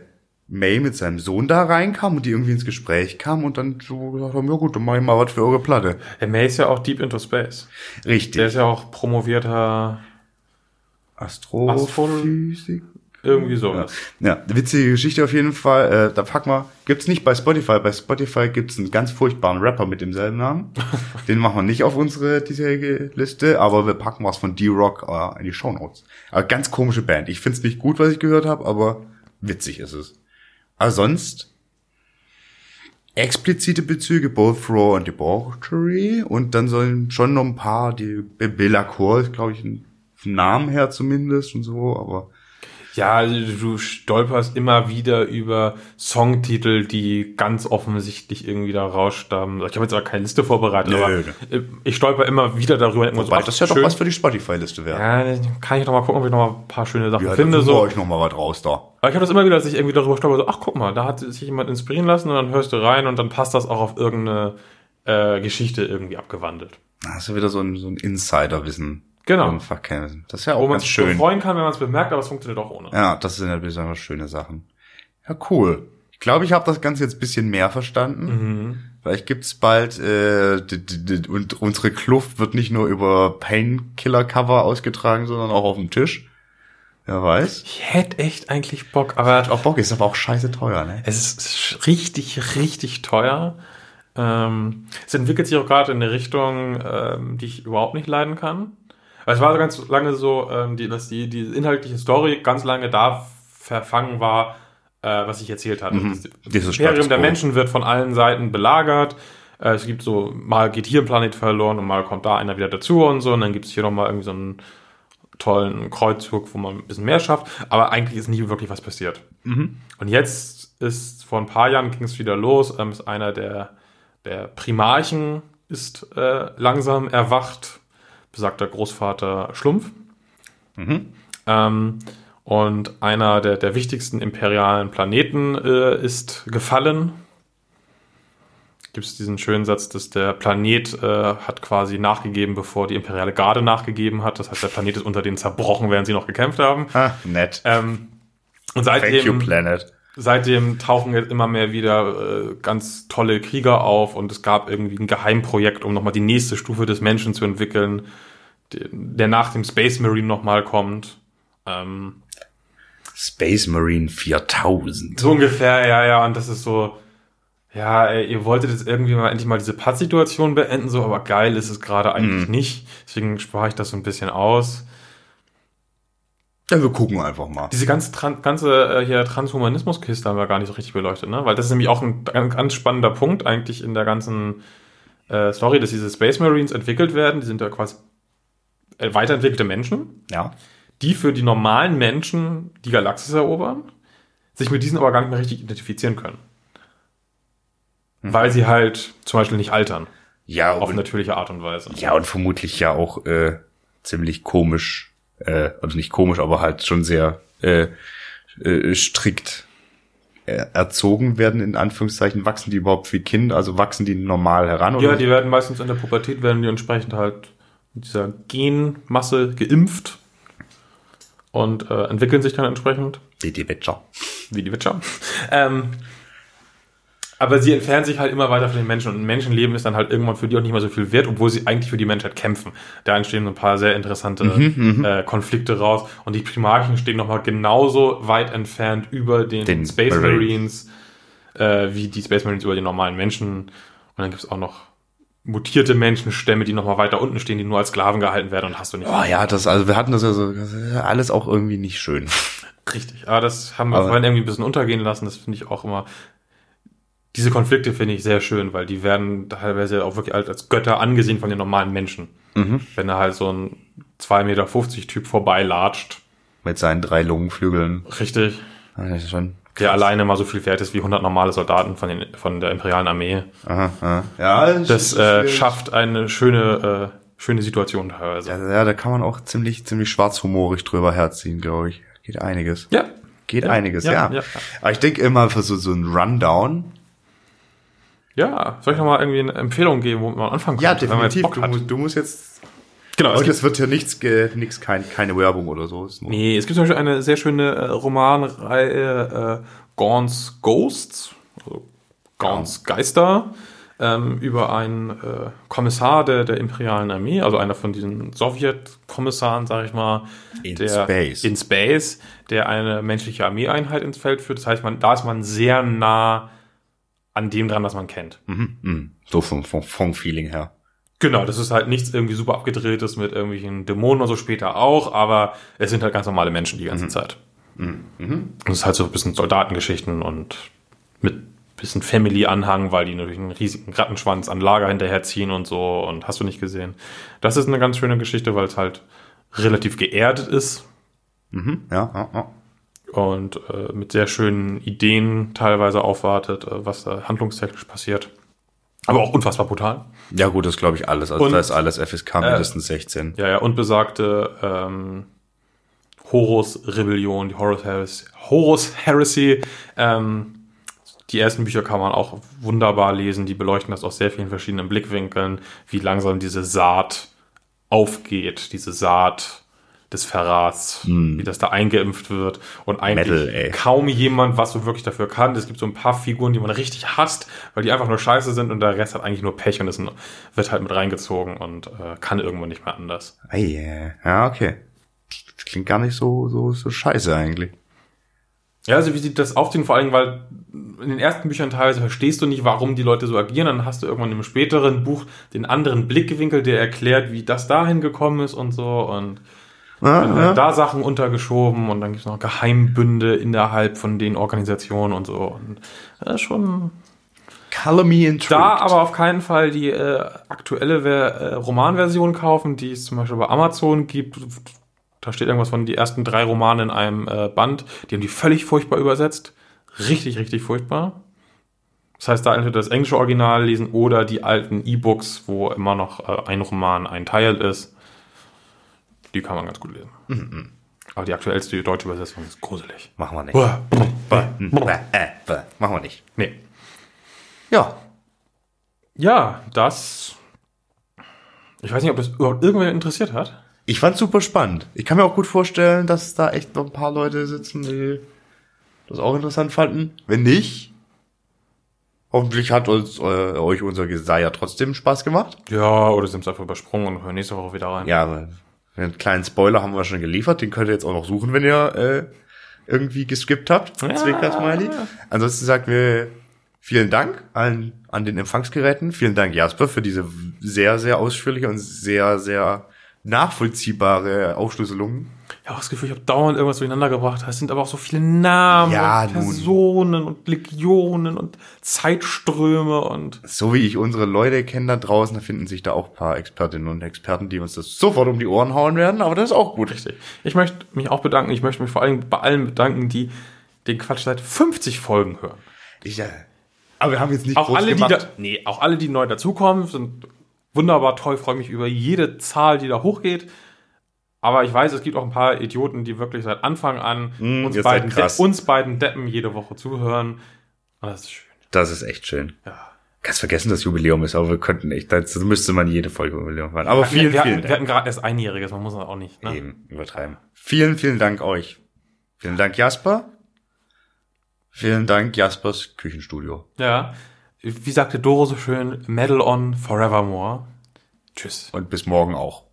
Speaker 2: May mit seinem Sohn da reinkam und die irgendwie ins Gespräch kam und dann so gesagt haben, ja gut, dann mach ich mal was für eure Platte.
Speaker 3: Der May ist ja auch deep into space.
Speaker 2: Richtig.
Speaker 3: Der ist ja auch promovierter
Speaker 2: Astrophysik.
Speaker 3: irgendwie sowas.
Speaker 2: Ja, witzige Geschichte auf jeden Fall. Äh, da pack mal, gibt's nicht bei Spotify. Bei Spotify gibt's einen ganz furchtbaren Rapper mit demselben Namen. [LAUGHS] Den machen wir nicht auf unsere diesjährige Liste, aber wir packen was von D-Rock äh, in die Shownotes. Aber ganz komische Band. Ich find's nicht gut, was ich gehört habe, aber witzig ist es. Aber sonst explizite Bezüge, both Raw und Debauchery. Und dann sollen schon noch ein paar, die Bella Core ist, glaube ich, ein Namen her zumindest und so, aber
Speaker 3: Ja, also du stolperst immer wieder über Songtitel, die ganz offensichtlich irgendwie da rausstammen. Ich habe jetzt aber keine Liste vorbereitet,
Speaker 2: Nö,
Speaker 3: aber äh, ich stolper immer wieder darüber.
Speaker 2: Wobei
Speaker 3: ach,
Speaker 2: das ja doch
Speaker 3: schön.
Speaker 2: was für die Spotify-Liste wäre.
Speaker 3: Ja, kann ich noch mal gucken, ob ich noch mal ein paar schöne Sachen
Speaker 2: Ja,
Speaker 3: finde.
Speaker 2: dann
Speaker 3: So.
Speaker 2: euch noch mal was raus da.
Speaker 3: Aber ich habe das immer wieder, dass ich irgendwie darüber stolper, so, ach guck mal, da hat sich jemand inspirieren lassen und dann hörst du rein und dann passt das auch auf irgendeine äh, Geschichte irgendwie abgewandelt.
Speaker 2: Da hast du wieder so ein, so ein Insider-Wissen.
Speaker 3: Genau.
Speaker 2: Einfach kennen. Das ist ja
Speaker 3: Wo
Speaker 2: auch
Speaker 3: man
Speaker 2: ganz
Speaker 3: sich freuen kann, wenn man es bemerkt, aber es funktioniert auch ohne.
Speaker 2: Ja, das sind ja besonders schöne Sachen. Ja, cool. Ich glaube, ich habe das Ganze jetzt ein bisschen mehr verstanden.
Speaker 3: Mhm.
Speaker 2: Vielleicht gibt's bald, äh, und unsere Kluft wird nicht nur über Painkiller-Cover ausgetragen, sondern auch auf dem Tisch. Wer weiß.
Speaker 3: Ich hätte echt eigentlich Bock, aber
Speaker 2: Auch Bock ist aber auch scheiße teuer, ne?
Speaker 3: Es ist richtig, richtig teuer. Ähm, es entwickelt sich auch gerade in eine Richtung, ähm, die ich überhaupt nicht leiden kann. Es war ganz lange so, ähm, die, dass die, die inhaltliche Story ganz lange da verfangen war, äh, was ich erzählt hatte. Das
Speaker 2: Dieses
Speaker 3: Imperium der. Menschen wird von allen Seiten belagert. Äh, es gibt so, mal geht hier ein Planet verloren und mal kommt da einer wieder dazu und so. Und dann gibt es hier nochmal irgendwie so einen tollen Kreuzzug, wo man ein bisschen mehr schafft. Aber eigentlich ist nie wirklich was passiert. Und jetzt ist, vor ein paar Jahren ging es wieder los, ähm, ist einer der, der Primarchen ist äh, langsam erwacht, besagter Großvater Schlumpf. Ähm, und einer der, der wichtigsten imperialen Planeten äh, ist gefallen. Gibt es diesen schönen Satz, dass der Planet äh, hat quasi nachgegeben, bevor die imperiale Garde nachgegeben hat. Das heißt, der Planet ist unter denen zerbrochen, während sie noch gekämpft haben.
Speaker 2: Ah, nett.
Speaker 3: Ähm, und
Speaker 2: Thank you,
Speaker 3: seitdem,
Speaker 2: Planet.
Speaker 3: Seitdem tauchen jetzt immer mehr wieder äh, ganz tolle Krieger auf und es gab irgendwie ein Geheimprojekt, um nochmal die nächste Stufe des Menschen zu entwickeln, die, der nach dem Space Marine nochmal kommt. Ähm,
Speaker 2: Space Marine 4000.
Speaker 3: so ungefähr, ja, ja, und das ist so, ja, ey, ihr wolltet jetzt irgendwie mal endlich mal diese Pattsituation beenden, so, aber geil ist es gerade eigentlich nicht. Deswegen spare ich das so ein bisschen aus.
Speaker 2: Ja, wir gucken einfach mal.
Speaker 3: Diese ganze, Tran ganze äh, hier Transhumanismus-Kiste haben wir gar nicht so richtig beleuchtet, ne? Weil das ist nämlich auch ein ganz, spannender Punkt eigentlich in der ganzen äh, Story, dass diese Space Marines entwickelt werden. Die sind ja quasi äh, weiterentwickelte Menschen,
Speaker 2: Ja.
Speaker 3: die für die normalen Menschen die Galaxis erobern, sich mit diesen aber gar nicht mehr richtig identifizieren können. Weil sie halt zum Beispiel nicht altern,
Speaker 2: Ja,
Speaker 3: auf
Speaker 2: und,
Speaker 3: natürliche Art und Weise.
Speaker 2: ja, und vermutlich ja auch äh, ziemlich komisch, äh, also nicht komisch, aber halt schon sehr äh, äh, strikt äh, erzogen werden, in Anführungszeichen. Wachsen die überhaupt wie Kinder, also wachsen die normal heran?
Speaker 3: Ja, die werden meistens in der Pubertät, werden die entsprechend halt mit dieser Genmasse geimpft und äh, entwickeln sich dann entsprechend,
Speaker 2: die, die Witcher.
Speaker 3: wie die Witcher. Ähm, aber sie entfernen sich halt immer weiter von den Menschen und ein Menschenleben ist dann halt irgendwann für die auch nicht mehr so viel wert, obwohl sie eigentlich für die Menschheit kämpfen. Da entstehen so ein paar sehr interessante äh, Konflikte raus und die Primarchen stehen nochmal genauso weit entfernt über den,
Speaker 2: Den
Speaker 3: Space
Speaker 2: Marines.
Speaker 3: Marines, äh, wie die Space Marines über die normalen Menschen. Und dann gibt's auch noch mutierte Menschenstämme, die nochmal weiter unten stehen, die nur als Sklaven gehalten werden und hast du nicht.
Speaker 2: Oh ja, das, also wir hatten das ja so, das ja alles auch irgendwie nicht schön.
Speaker 3: Richtig. Aber das haben wir
Speaker 2: Aber-
Speaker 3: vorhin irgendwie ein bisschen untergehen lassen. Das finde ich auch immer. Diese Konflikte finde ich sehr schön, weil die werden teilweise auch wirklich als- Götter angesehen von den normalen Menschen. Wenn da halt so ein 2,50 Meter Typ vorbeilatscht.
Speaker 2: Mit seinen drei Lungenflügeln.
Speaker 3: Richtig.
Speaker 2: Das ist schon.
Speaker 3: Der alleine mal so viel wert ist wie 100 normale Soldaten von, den, von der imperialen Armee.
Speaker 2: Aha, aha. Ja,
Speaker 3: Das äh, schafft eine schöne, äh, schöne Situation teilweise.
Speaker 2: Ja, ja, da kann man auch ziemlich, ziemlich schwarzhumorig drüber herziehen, glaube ich. Geht einiges.
Speaker 3: Ja.
Speaker 2: Geht
Speaker 3: Ja,
Speaker 2: einiges,
Speaker 3: ja,
Speaker 2: ja.
Speaker 3: ja.
Speaker 2: Aber ich denke immer für so, so ein Rundown.
Speaker 3: Ja, soll ich noch mal irgendwie eine Empfehlung geben, wo man anfangen kann, wenn man jetzt Bock
Speaker 2: Du,
Speaker 3: hat?
Speaker 2: musst- du musst jetzt.
Speaker 3: Genau, es gibt,
Speaker 2: es wird hier nichts, nichts kein, keine Werbung oder so. Nur-
Speaker 3: nee, es gibt zum Beispiel eine sehr schöne äh, Romanreihe äh, Gaunt's Ghosts, also Gaunt's Geister, ähm, über einen äh, Kommissar der, der imperialen Armee, also einer von diesen Sowjetkommissaren, sag ich mal,
Speaker 2: In
Speaker 3: der
Speaker 2: Space.
Speaker 3: in Space, der eine menschliche Armeeeinheit ins Feld führt. Das heißt, man, da ist man sehr nah an dem dran, was man kennt.
Speaker 2: Mhm, mhm. So vom, vom, vom Feeling her.
Speaker 3: Genau, das ist halt nichts irgendwie super abgedrehtes mit irgendwelchen Dämonen oder so später auch, aber es sind halt ganz normale Menschen die ganze Zeit. Und es ist halt so ein bisschen Soldatengeschichten und mit bisschen Family-Anhang, weil die natürlich einen riesigen Rattenschwanz an Lager hinterherziehen und so und hast du nicht gesehen. Das ist eine ganz schöne Geschichte, weil es halt relativ geerdet ist
Speaker 2: Mhm. Ja, ja, ja.
Speaker 3: Und äh, mit sehr schönen Ideen teilweise aufwartet, äh, was da handlungstechnisch passiert. Aber auch unfassbar brutal.
Speaker 2: Ja, gut, das glaube ich alles. Also
Speaker 3: Und-
Speaker 2: da ist alles FSK mindestens 16.
Speaker 3: Ja, ja, und besagte ähm, Horus-Rebellion, die Horus Heresy, Horus Heresy. Ähm, die ersten Bücher kann man auch wunderbar lesen. Die beleuchten das aus sehr vielen verschiedenen Blickwinkeln, wie langsam diese Saat aufgeht, diese Saat des Verrats, wie das da eingeimpft wird und eigentlich
Speaker 2: Metal,
Speaker 3: kaum jemand, was so wirklich dafür kann. Es gibt so ein paar Figuren, die man richtig hasst, weil die einfach nur scheiße sind und der Rest hat eigentlich nur Pech und ist ein, wird halt mit reingezogen und äh, kann irgendwann nicht mehr anders.
Speaker 2: Ei, äh, ja, okay. Klingt gar nicht so, so, so scheiße eigentlich.
Speaker 3: Ja, also wie sieht das aufziehen? Vor allem, weil in den ersten Büchern teilweise verstehst du nicht, warum die Leute so agieren. Dann hast du irgendwann im späteren Buch den anderen Blickwinkel, der erklärt, wie das dahin gekommen ist und so. Und dann werden da Sachen untergeschoben und dann gibt es noch Geheimbünde innerhalb von den Organisationen und so. Und das ist schon.
Speaker 2: Me intrigued.
Speaker 3: Da aber auf keinen Fall die äh, aktuelle äh, Romanversion kaufen, die es zum Beispiel bei Amazon gibt. Da steht irgendwas von die ersten drei Romane in einem äh, Band. Die haben die völlig furchtbar übersetzt. Richtig, richtig furchtbar. Das heißt, da entweder das englische Original lesen oder die alten E-Books, wo immer noch äh, ein Roman ein Teil ist. Die kann man ganz gut lesen. Aber die aktuellste deutsche Übersetzung ist gruselig.
Speaker 2: Machen wir nicht.
Speaker 3: Uah.
Speaker 2: Bäh, äh, bäh. Machen wir nicht.
Speaker 3: Nee.
Speaker 2: Ja.
Speaker 3: Ja, das. Ich weiß nicht, ob das überhaupt irgendwer interessiert hat.
Speaker 2: Ich fand's super spannend. Ich kann mir auch gut vorstellen, dass da echt noch ein paar Leute sitzen, die das auch interessant fanden. Wenn nicht, hoffentlich hat uns äh, euch unser Gesei ja trotzdem Spaß gemacht.
Speaker 3: Ja, oder sind es einfach übersprungen und hören nächste Woche wieder rein.
Speaker 2: Ja, aber einen kleinen Spoiler haben wir schon geliefert. Den könnt ihr jetzt auch noch suchen, wenn ihr äh, irgendwie geskippt habt.
Speaker 3: Ja.
Speaker 2: Zwinker-Smiley. Ansonsten sagen wir vielen Dank an, an den Empfangsgeräten. Vielen Dank, Jasper, für diese sehr, sehr ausführliche und sehr, sehr nachvollziehbare Aufschlüsselung.
Speaker 3: Ich habe das Gefühl, ich habe dauernd irgendwas durcheinander gebracht. Es sind aber auch so viele Namen
Speaker 2: Ja,
Speaker 3: und
Speaker 2: nun.
Speaker 3: Personen und Legionen und Zeitströme und
Speaker 2: So wie ich unsere Leute kenne da draußen, da finden sich da auch ein paar Expertinnen und Experten, die uns das sofort um die Ohren hauen werden, aber das ist auch gut.
Speaker 3: richtig. Ich möchte mich auch bedanken. Ich möchte mich vor allem bei allen bedanken, die den Quatsch seit 50 Folgen hören.
Speaker 2: Ich, äh, aber wir haben jetzt nicht
Speaker 3: Auch alle, die
Speaker 2: gemacht.
Speaker 3: da, nee, auch alle, die neu dazukommen, sind wunderbar toll. Freue mich über jede Zahl, die da hochgeht. Aber ich weiß, es gibt auch ein paar Idioten, die wirklich seit Anfang an
Speaker 2: Mm,
Speaker 3: uns, beiden. De uns beiden Deppen jede Woche zuhören. Und das ist schön.
Speaker 2: Das ist echt schön.
Speaker 3: Ja.
Speaker 2: Ganz vergessen, dass Jubiläum ist, aber wir könnten echt, das müsste man jede Folge Jubiläum machen. Aber vielen,
Speaker 3: wir,
Speaker 2: vielen
Speaker 3: hatten, wir hatten gerade erst Einjähriges, man muss das auch nicht. Ne?
Speaker 2: Eben, übertreiben. Vielen, vielen Dank euch. Vielen Dank, Jasper. Vielen Dank, Jaspers Küchenstudio.
Speaker 3: Ja. Wie sagte Doro so schön, Medal on forevermore. Tschüss.
Speaker 2: Und bis morgen auch.